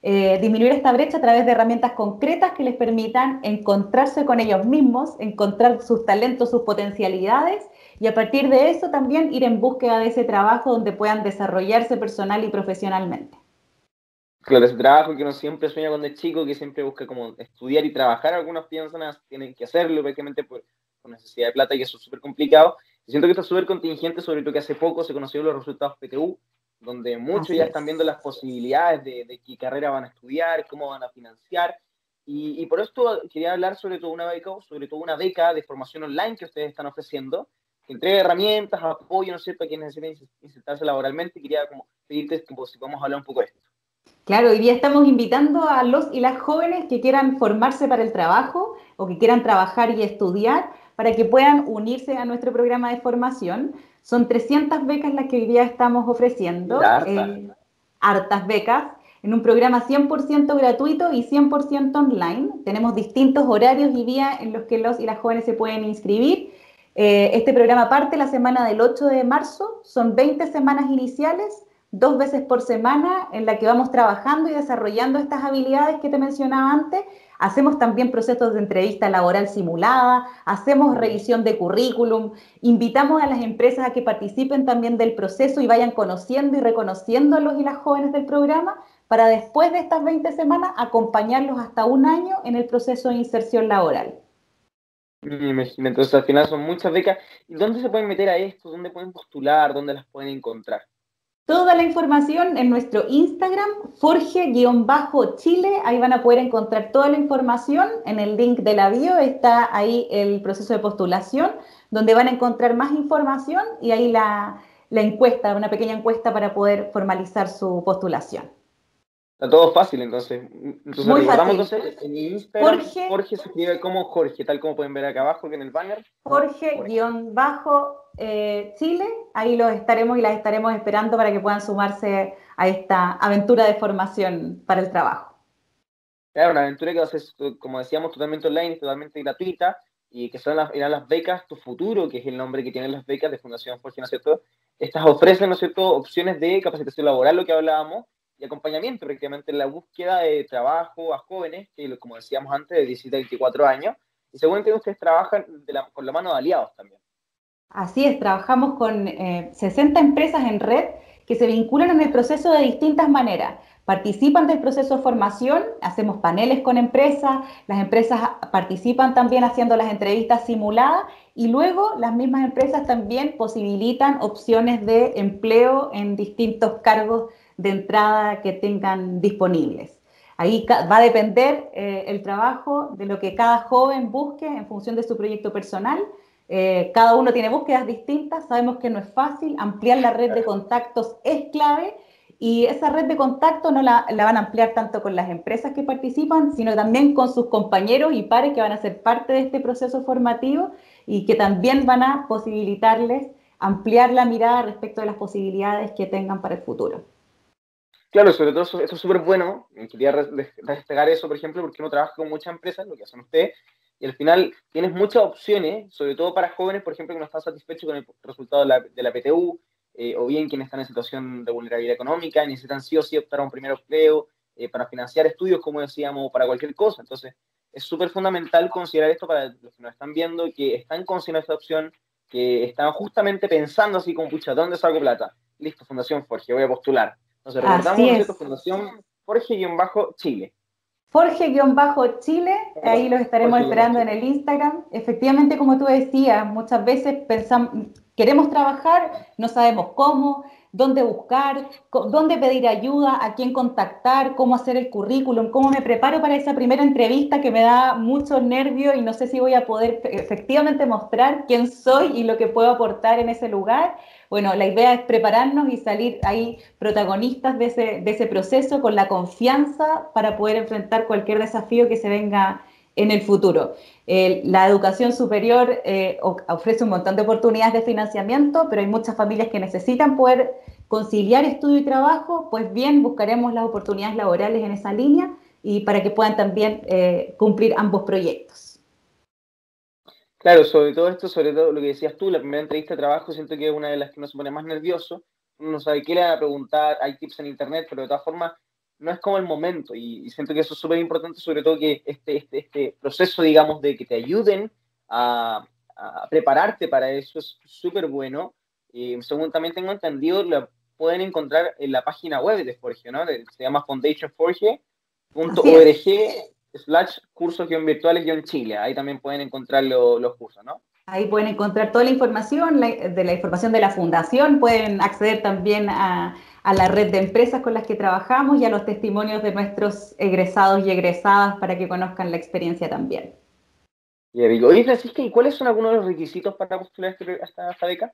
Eh, disminuir esta brecha a través de herramientas concretas que les permitan encontrarse con ellos mismos, encontrar sus talentos, sus potencialidades y a partir de eso también ir en búsqueda de ese trabajo donde puedan desarrollarse personal y profesionalmente. Claro, ese trabajo que uno siempre sueña cuando es chico, que siempre busca como estudiar y trabajar, algunas personas tienen que hacerlo prácticamente por, necesidad de plata y eso es súper complicado. Y siento que esto es súper contingente, sobre todo que hace poco se conocieron los resultados PTU, donde muchos ya están viendo las posibilidades de, qué carrera van a estudiar, cómo van a financiar. Y, por esto quería hablar sobre todo una beca, sobre todo una beca de formación online que ustedes están ofreciendo, que entrega herramientas, apoyo, ¿no es cierto?, a quienes necesiten insertarse laboralmente. Quería como pedirte que si podemos hablar un poco de esto. Claro, hoy día estamos invitando a los y las jóvenes que quieran formarse para el trabajo o que quieran trabajar y estudiar para que puedan unirse a nuestro programa de formación. Son 300 becas las que hoy día estamos ofreciendo, eh, hartas becas, en un programa 100% gratuito y 100% online. Tenemos distintos horarios y días en los que los y las jóvenes se pueden inscribir. Eh, este programa parte la semana del 8 de marzo, son 20 semanas iniciales dos veces por semana en la que vamos trabajando y desarrollando estas habilidades que te mencionaba antes. Hacemos también procesos de entrevista laboral simulada, hacemos revisión de currículum, invitamos a las empresas a que participen también del proceso y vayan conociendo y reconociendo a los y las jóvenes del programa para después de estas 20 semanas acompañarlos hasta un año en el proceso de inserción laboral. Entonces al final son muchas becas. ¿Dónde se pueden meter a esto? ¿Dónde pueden postular? ¿Dónde las pueden encontrar? Toda la información en nuestro Instagram, Forge-Chile. Ahí van a poder encontrar toda la información. En el link de la bio está ahí el proceso de postulación, donde van a encontrar más información y ahí la encuesta, una pequeña encuesta para poder formalizar su postulación. Está todo fácil, entonces. entonces Muy fácil. Entonces, en Instagram, Jorge, Jorge se escribe como Jorge, tal como pueden ver acá abajo en el banner. Jorge-Chile, ahí los estaremos y las estaremos esperando para que puedan sumarse a esta aventura de formación para el trabajo. Claro, una aventura que va a ser, como decíamos, totalmente online, totalmente gratuita, y que son las, las becas Tu Futuro, que es el nombre que tienen las becas de Fundación Jorge, ¿no es cierto? Estas ofrecen, ¿no es cierto?, opciones de capacitación laboral, lo que hablábamos, y acompañamiento prácticamente en la búsqueda de trabajo a jóvenes, que como decíamos antes, de 17 a 24 años, y seguramente ustedes trabajan con la mano de aliados también. Así es, trabajamos con 60 eh, empresas en red que se vinculan en el proceso de distintas maneras. Participan del proceso de formación, hacemos paneles con empresas, las empresas participan también haciendo las entrevistas simuladas y luego las mismas empresas también posibilitan opciones de empleo en distintos cargos de entrada que tengan disponibles. Ahí va a depender eh, el trabajo de lo que cada joven busque en función de su proyecto personal. Eh, cada uno tiene búsquedas distintas, sabemos que no es fácil, ampliar la red de contactos es clave y esa red de contacto no la, van a ampliar tanto con las empresas que participan, sino también con sus compañeros y pares que van a ser parte de este proceso formativo y que también van a posibilitarles ampliar la mirada respecto de las posibilidades que tengan para el futuro. Claro, sobre todo eso, es súper bueno. Quería destacar eso, por ejemplo, porque uno trabaja con muchas empresas, lo que hacen ustedes, y al final tienes muchas opciones, sobre todo para jóvenes, por ejemplo, que no están satisfechos con el resultado de la, de PTU, eh, o bien quienes están en situación de vulnerabilidad económica, necesitan sí o sí optar a un primer empleo eh, para financiar estudios, como decíamos, para cualquier cosa. Entonces, es súper fundamental considerar esto para los que nos están viendo, que están considerando esta opción, que están justamente pensando así como, pucha, ¿dónde saco plata? Listo, Fundación Forge, voy a postular. Entonces, recordamos, Fundación Forge-Chile. Forge-Chile, ahí los estaremos esperando en el Instagram. Efectivamente, como tú decías, muchas veces pensamos, queremos trabajar, no sabemos cómo, dónde buscar, dónde pedir ayuda, a quién contactar, cómo hacer el currículum, cómo me preparo para esa primera entrevista que me da mucho nervio y no sé si voy a poder efectivamente mostrar quién soy y lo que puedo aportar en ese lugar. Bueno, la idea es prepararnos y salir ahí protagonistas de ese, proceso con la confianza para poder enfrentar cualquier desafío que se venga en el futuro. la educación superior eh, ofrece un montón de oportunidades de financiamiento, pero hay muchas familias que necesitan poder conciliar estudio y trabajo, pues bien, buscaremos las oportunidades laborales en esa línea y para que puedan también eh, cumplir ambos proyectos. Claro, sobre todo esto, sobre todo lo que decías tú, la primera entrevista de trabajo, siento que es una de las que nos pone más nervioso. Uno no sabe qué le van a preguntar, hay tips en internet, pero de todas formas no es como el momento. Y, siento que eso es súper importante, sobre todo que este, este, este proceso, digamos, de que te ayuden a, prepararte para eso es súper bueno. Eh, según también tengo entendido, lo pueden encontrar en la página web de Forge, ¿no? Se llama foundationforge.org slash cursos-virtuales-chile. Ahí también pueden encontrar los cursos, ¿no? Ahí pueden encontrar toda la información, de la información de la fundación, pueden acceder también a, la red de empresas con las que trabajamos y a los testimonios de nuestros egresados y egresadas para que conozcan la experiencia también. Y digo, oye Francisca, ¿y cuáles son algunos de los requisitos para postular este esta, esta beca?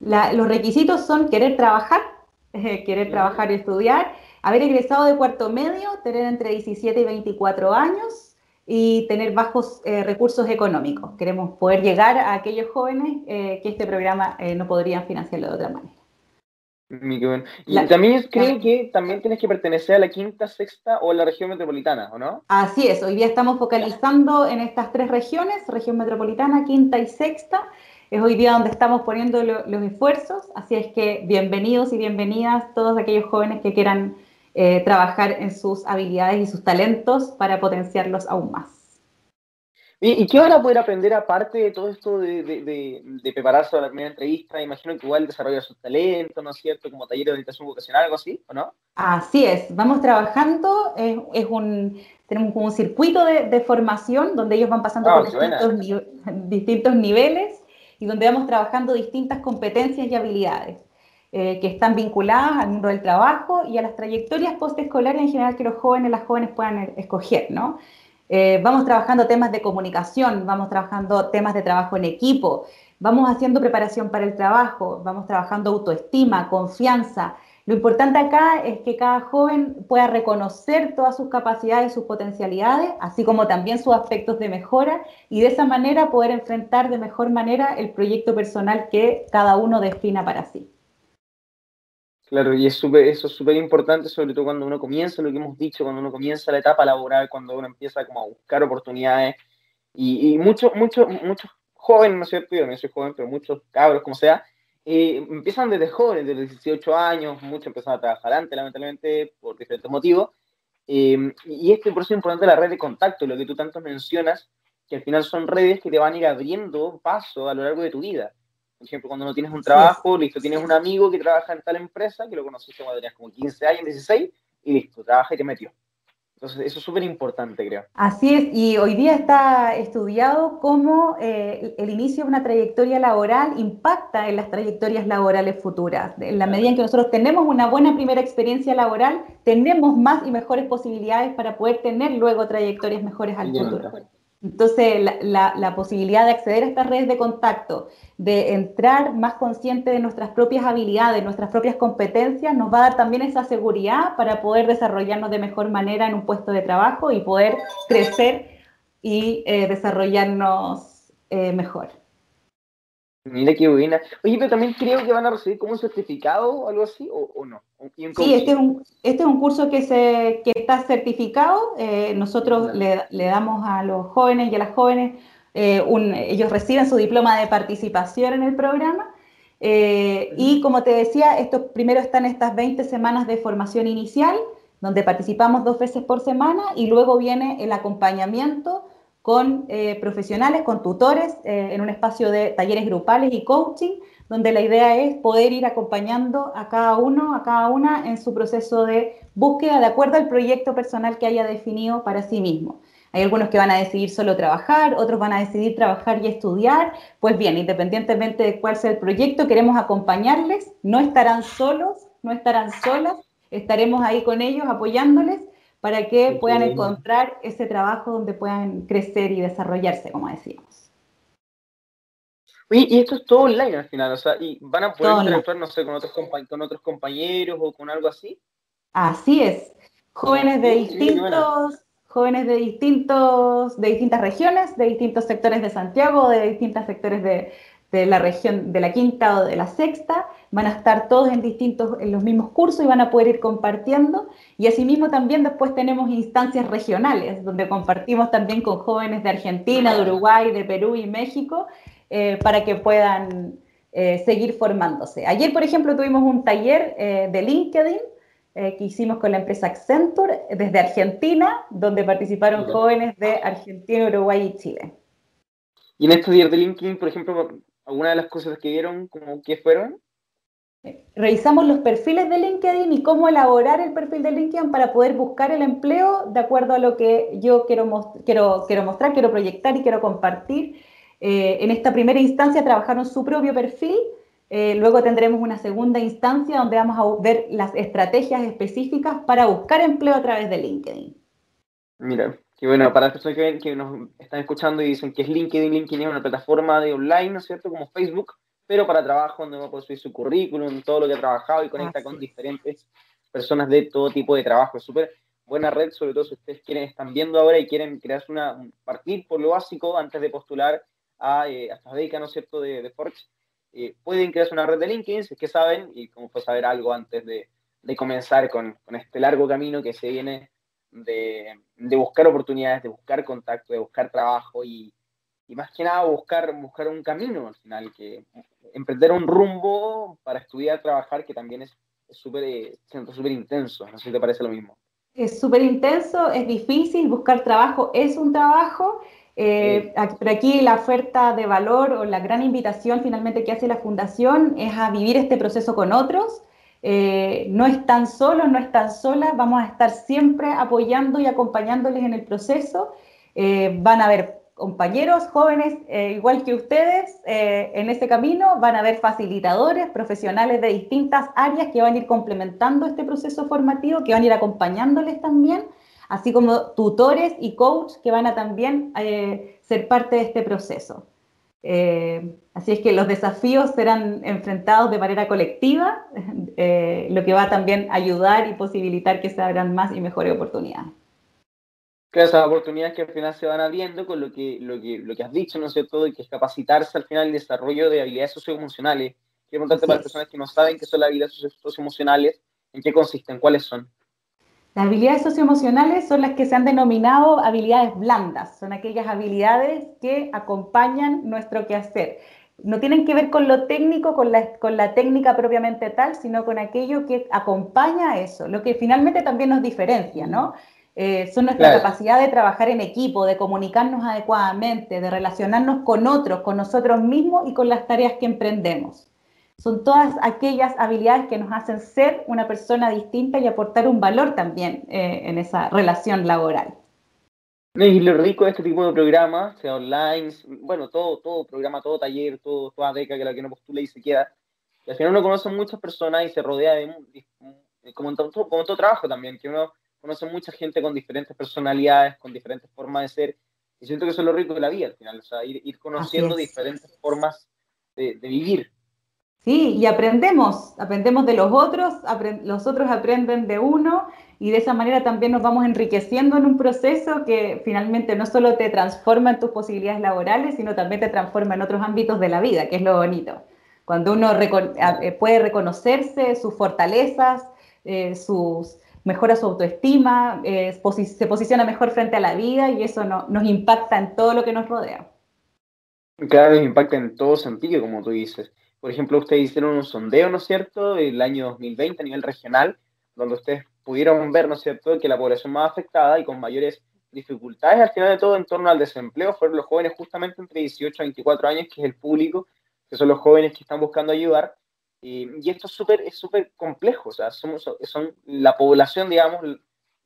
los requisitos son querer trabajar, [LAUGHS] querer trabajar y estudiar, haber egresado de cuarto medio, tener entre 17 y 24 años y tener bajos eh, recursos económicos. Queremos poder llegar a aquellos jóvenes eh, que este programa eh, no podrían financiarlo de otra manera. Y también creo que también tienes que pertenecer a la quinta, sexta o a la región metropolitana, ¿o no? Así es, hoy día estamos focalizando en estas tres regiones, región metropolitana, quinta y sexta. Es hoy día donde estamos poniendo los esfuerzos, así es que bienvenidos y bienvenidas todos aquellos jóvenes que quieran eh, trabajar en sus habilidades y sus talentos para potenciarlos aún más. ¿Y, qué van a poder aprender aparte de todo esto de, prepararse para la primera entrevista? Imagino que igual desarrollar sus talentos, ¿no es cierto? Como taller de orientación vocacional, algo así, ¿o no? Así es, vamos trabajando, es, un, tenemos como un circuito de, formación donde ellos van pasando ah, por distintos, [LAUGHS] distintos niveles y donde vamos trabajando distintas competencias y habilidades. Eh, que están vinculadas al mundo del trabajo y a las trayectorias postescolares en general que los jóvenes, las jóvenes puedan escoger, ¿no? Eh, vamos trabajando temas de comunicación, vamos trabajando temas de trabajo en equipo, vamos haciendo preparación para el trabajo, vamos trabajando autoestima, confianza. Lo importante acá es que cada joven pueda reconocer todas sus capacidades, sus potencialidades, así como también sus aspectos de mejora y de esa manera poder enfrentar de mejor manera el proyecto personal que cada uno defina para sí. Claro, y es super, eso es súper importante, sobre todo cuando uno comienza, lo que hemos dicho, cuando uno comienza la etapa laboral, cuando uno empieza como a buscar oportunidades. Y, muchos, muchos, muchos jóvenes, ¿no es cierto? Yo no soy joven, pero muchos cabros, como sea, eh, empiezan desde jóvenes, desde 18 años, muchos empiezan a trabajar antes, lamentablemente, por diferentes motivos. Eh, y este por eso es importante la red de contacto, lo que tú tanto mencionas, que al final son redes que te van a ir abriendo paso a lo largo de tu vida. Por ejemplo, cuando no tienes un trabajo, listo, tienes un amigo que trabaja en tal empresa, que lo conociste cuando tenías como 15 años, 16, y listo, trabaja y te metió. Entonces, eso es súper importante, creo. Así es, y hoy día está estudiado cómo eh, el inicio de una trayectoria laboral impacta en las trayectorias laborales futuras. En la medida en que nosotros tenemos una buena primera experiencia laboral, tenemos más y mejores posibilidades para poder tener luego trayectorias mejores al futuro. Entonces, la, posibilidad de acceder a estas redes de contacto, de entrar más consciente de nuestras propias habilidades, nuestras propias competencias, nos va a dar también esa seguridad para poder desarrollarnos de mejor manera en un puesto de trabajo y poder crecer y eh, desarrollarnos eh, mejor. Mira qué buena. Oye, pero también creo que van a recibir como un certificado o algo así, ¿o, no? Sí, este es, un, este es un curso que, se, que está certificado. Eh, nosotros le, le, damos a los jóvenes y a las jóvenes, eh, un, ellos reciben su diploma de participación en el programa. Eh, y como te decía, estos primero están estas 20 semanas de formación inicial, donde participamos dos veces por semana, y luego viene el acompañamiento con eh, profesionales, con tutores, eh, en un espacio de talleres grupales y coaching, donde la idea es poder ir acompañando a cada uno, a cada una en su proceso de búsqueda de acuerdo al proyecto personal que haya definido para sí mismo. Hay algunos que van a decidir solo trabajar, otros van a decidir trabajar y estudiar. Pues bien, independientemente de cuál sea el proyecto, queremos acompañarles, no estarán solos, no estarán solas, estaremos ahí con ellos apoyándoles para que puedan encontrar ese trabajo donde puedan crecer y desarrollarse, como decíamos. Oye, y esto es todo online al final, o sea, ¿y van a poder interactuar, no sé, con otros, con otros compañeros o con algo así? Así es. Jóvenes de distintos, jóvenes de distintos, de distintas regiones, de distintos sectores de Santiago, de distintos sectores de, de la región de la quinta o de la sexta, van a estar todos en distintos, en los mismos cursos y van a poder ir compartiendo. Y asimismo también después tenemos instancias regionales, donde compartimos también con jóvenes de Argentina, de Uruguay, de Perú y México, eh, para que puedan eh, seguir formándose. Ayer, por ejemplo, tuvimos un taller eh, de LinkedIn que hicimos con la empresa Accenture desde Argentina, donde participaron jóvenes de Argentina, Uruguay y Chile. Y en este taller de LinkedIn, por ejemplo, alguna de las cosas que vieron, como qué fueron? Revisamos los perfiles de LinkedIn y cómo elaborar el perfil de LinkedIn para poder buscar el empleo de acuerdo a lo que yo quiero, quiero, quiero mostrar, quiero proyectar y quiero compartir. Eh, en esta primera instancia trabajaron su propio perfil, eh, luego tendremos una segunda instancia donde vamos a ver las estrategias específicas para buscar empleo a través de LinkedIn. Mira, que bueno, para las personas que, que nos están escuchando y dicen que es LinkedIn, LinkedIn es una plataforma de online, ¿no es cierto? Como Facebook, pero para trabajo donde uno subir su currículum, todo lo que ha trabajado y conecta con diferentes personas de todo tipo de trabajo. Es súper buena red, sobre todo si ustedes quieren, están viendo ahora y quieren crearse una, partir por lo básico antes de postular a, eh, a esta beca, ¿no es cierto?, de, de Forge. Eh, pueden crearse una red de LinkedIn, si es que saben, y como fue saber algo antes de, de comenzar con, con este largo camino que se viene de, buscar oportunidades, de buscar contacto, de buscar trabajo y, más que nada buscar, buscar un camino al final, que emprender un rumbo para estudiar, trabajar, que también es súper eh, súper intenso. No sé si te parece lo mismo. Es súper intenso, es difícil, buscar trabajo es un trabajo. Eh, pero aquí la oferta de valor o la gran invitación finalmente que hace la fundación es a vivir este proceso con otros, eh, no están solos, no están solas, vamos a estar siempre apoyando y acompañándoles en el proceso. Eh, van a haber compañeros jóvenes, eh, igual que ustedes, en ese camino, van a haber facilitadores, profesionales de distintas áreas que van a ir complementando este proceso formativo, que van a ir acompañándoles también, así como tutores y coach que van a también ser parte de este proceso. Eh, así es que los desafíos serán enfrentados de manera colectiva, eh, lo que va a también ayudar y posibilitar que se abran más y mejores oportunidades. Claro, esas oportunidades que al final se van abriendo con lo que, lo que, lo que has dicho, ¿no es cierto? Y que es capacitarse al final el desarrollo de habilidades socioemocionales. Quiero preguntarte para las personas que no saben qué son las habilidades socioemocionales, ¿en qué consisten? ¿Cuáles son? Las habilidades socioemocionales son las que se han denominado habilidades blandas, son aquellas habilidades que acompañan nuestro quehacer. No tienen que ver con lo técnico, con la, con la técnica propiamente tal, sino con aquello que acompaña a eso, lo que finalmente también nos diferencia, ¿no? Eh, son nuestra capacidad de trabajar en equipo, de comunicarnos adecuadamente, de relacionarnos con otros, con nosotros mismos y con las tareas que emprendemos son todas aquellas habilidades que nos hacen ser una persona distinta y aportar un valor también eh, en esa relación laboral. Y lo rico de este tipo de programas, sea online, bueno, todo, todo programa, todo taller, todo, toda beca que la que no postula y se queda, y al final uno conoce muchas personas y se rodea de, como en, todo, como en todo trabajo también, que uno conoce mucha gente con diferentes personalidades, con diferentes formas de ser, Y siento que eso es lo rico de la vida al final, o sea, ir, conociendo diferentes formas de, vivir. Sí, y aprendemos, aprendemos de los otros, los otros aprenden de uno y de esa manera también nos vamos enriqueciendo en un proceso que finalmente no solo te transforma en tus posibilidades laborales, sino también te transforma en otros ámbitos de la vida, que es lo bonito. Cuando uno eh, puede reconocerse sus fortalezas, eh, sus, mejora su autoestima, eh, se posiciona mejor frente a la vida y eso nos impacta en todo lo que nos rodea. Claro, nos impacta en todo sentido, como tú dices. Por ejemplo, ustedes hicieron un sondeo, ¿no es cierto?, el año 2020 a nivel regional, donde ustedes pudieron ver, ¿no es cierto?, que la población más afectada y con mayores dificultades, al final de todo, en torno al desempleo, fueron los jóvenes justamente entre 18 a 24 años, que es el público, que son los jóvenes que están buscando ayudar, y esto es súper es súper complejo, o sea, somos, son la población, digamos,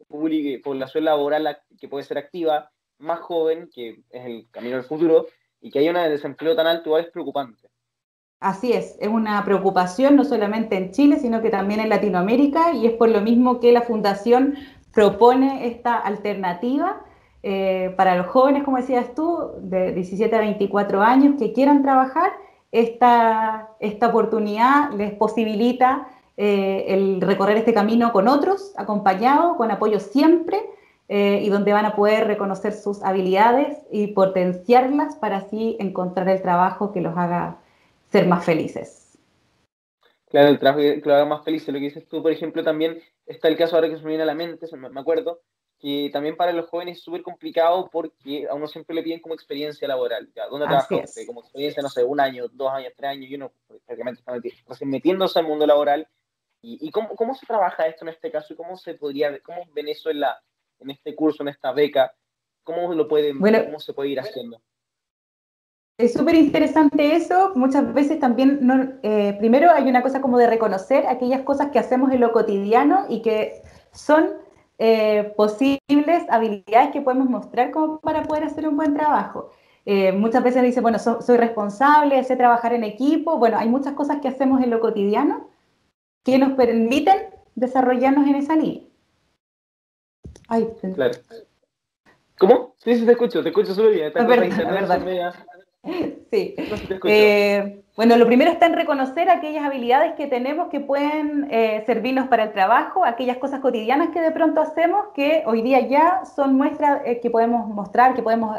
población laboral que puede ser activa, más joven, que es el camino del futuro, y que haya un desempleo tan alto es preocupante. Así es, es una preocupación no solamente en Chile, sino que también en Latinoamérica, y es por lo mismo que la Fundación propone esta alternativa eh, para los jóvenes, como decías tú, de 17 a 24 años que quieran trabajar esta, esta oportunidad les posibilita eh, el recorrer este camino con otros, acompañados, con apoyo siempre, eh, y donde van a poder reconocer sus habilidades y potenciarlas para así encontrar el trabajo que los haga ser más felices. Claro, el trabajo que lo haga más felices. Lo que dices tú, por ejemplo, también está el caso ahora que se me viene a la mente, me acuerdo, que también para los jóvenes es súper complicado porque a uno siempre le piden como experiencia laboral. ¿ya? ¿Dónde trabajaste? Como experiencia, no sé, un año, dos años, tres años, y uno prácticamente está metiéndose al mundo laboral. ¿Y, y cómo, cómo, se trabaja esto en este caso? ¿Y cómo se podría, cómo ven eso en, la, en este curso, en esta beca? ¿Cómo lo pueden, cómo se puede ir haciendo? Es súper interesante eso. Muchas veces también, no, eh, primero hay una cosa como de reconocer aquellas cosas que hacemos en lo cotidiano y que son eh, posibles habilidades que podemos mostrar como para poder hacer un buen trabajo. Eh, muchas veces dice, bueno, soy responsable, sé trabajar en equipo. Bueno, hay muchas cosas que hacemos en lo cotidiano que nos permiten desarrollarnos en esa línea. Ay, claro. ¿Cómo? Sí, sí, te escucho, te escucho súper bien. Esta verdad, [LAUGHS] Sí. Eh, bueno, lo primero está en reconocer aquellas habilidades que tenemos que pueden eh, servirnos para el trabajo, aquellas cosas cotidianas que de pronto hacemos que hoy día ya son muestras eh, que podemos mostrar, que podemos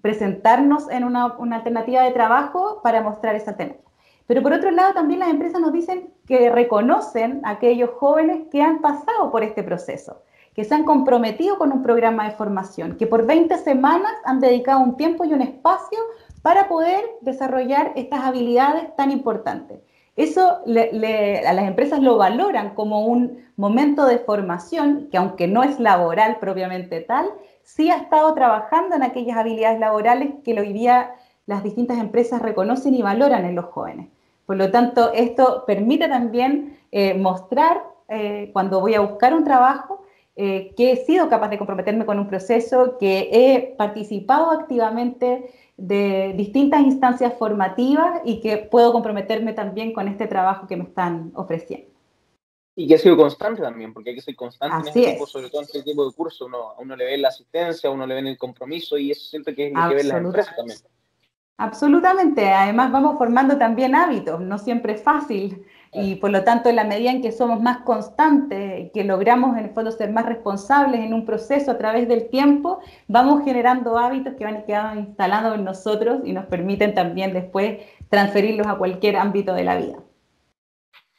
presentarnos en una, una, alternativa de trabajo para mostrar esa alternativa. Pero por otro lado, también las empresas nos dicen que reconocen a aquellos jóvenes que han pasado por este proceso que se han comprometido con un programa de formación, que por 20 semanas han dedicado un tiempo y un espacio para poder desarrollar estas habilidades tan importantes. Eso a las empresas lo valoran como un momento de formación que aunque no es laboral propiamente tal, sí ha estado trabajando en aquellas habilidades laborales que hoy día las distintas empresas reconocen y valoran en los jóvenes. Por lo tanto, esto permite también eh, mostrar eh, cuando voy a buscar un trabajo eh, que he sido capaz de comprometerme con un proceso, que he participado activamente de distintas instancias formativas y que puedo comprometerme también con este trabajo que me están ofreciendo. Y que ha sido constante también, porque hay que ser constante en este tipo, sobre todo en este tipo de curso. Uno, a uno le ve la asistencia, a uno le ve el compromiso y eso siento que es lo que ve la empresa también. Absolutamente. Además, vamos formando también hábitos. No siempre es fácil y por lo tanto, en la medida en que somos más constantes, que logramos en el fondo ser más responsables en un proceso a través del tiempo, vamos generando hábitos que van quedando instalados en nosotros y nos permiten también después transferirlos a cualquier ámbito de la vida.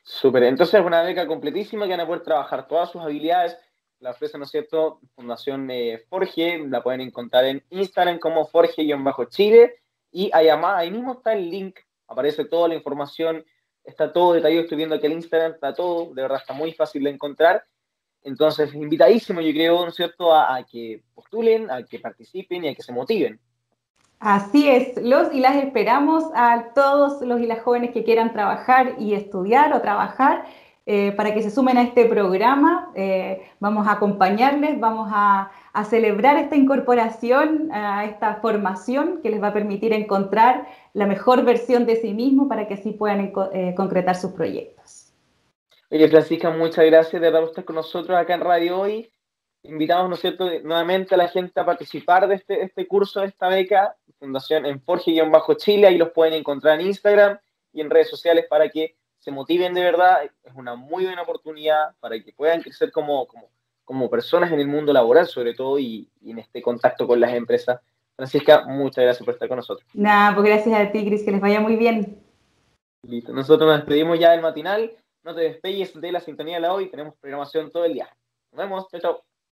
Súper, entonces es una beca completísima que van a poder trabajar todas sus habilidades. La ofrece, ¿no es cierto?, Fundación eh, Forge, la pueden encontrar en Instagram como Forge-Chile y ahí, ahí mismo está el link, aparece toda la información está todo detallado, estoy viendo aquí el Instagram, está todo, de verdad está muy fácil de encontrar. Entonces, invitadísimo, yo creo, ¿no es cierto?, a, que postulen, a que participen y a que se motiven. Así es, los y las esperamos a todos los y las jóvenes que quieran trabajar y estudiar o trabajar eh, para que se sumen a este programa. Eh, vamos a acompañarles, vamos a, a, celebrar esta incorporación, a esta formación que les va a permitir encontrar la mejor versión de sí mismo para que así puedan eh, concretar sus proyectos. Oye, Francisca, muchas gracias de estar con nosotros acá en Radio Hoy. invitamos, ¿no es cierto?, nuevamente a la gente a participar de este, este curso, de esta beca, Fundación en Forge-Chile, ahí los pueden encontrar en Instagram y en redes sociales para que se motiven de verdad. Es una muy buena oportunidad para que puedan crecer como, como, como personas en el mundo laboral, sobre todo, y, y, en este contacto con las empresas. Francisca, muchas gracias por estar con nosotros. Nada, pues gracias a ti, Cris, que les vaya muy bien. Listo. Nosotros nos despedimos ya del matinal. No te despegues de la sintonía de la hoy. Tenemos programación todo el día. Nos vemos. Chao, chao.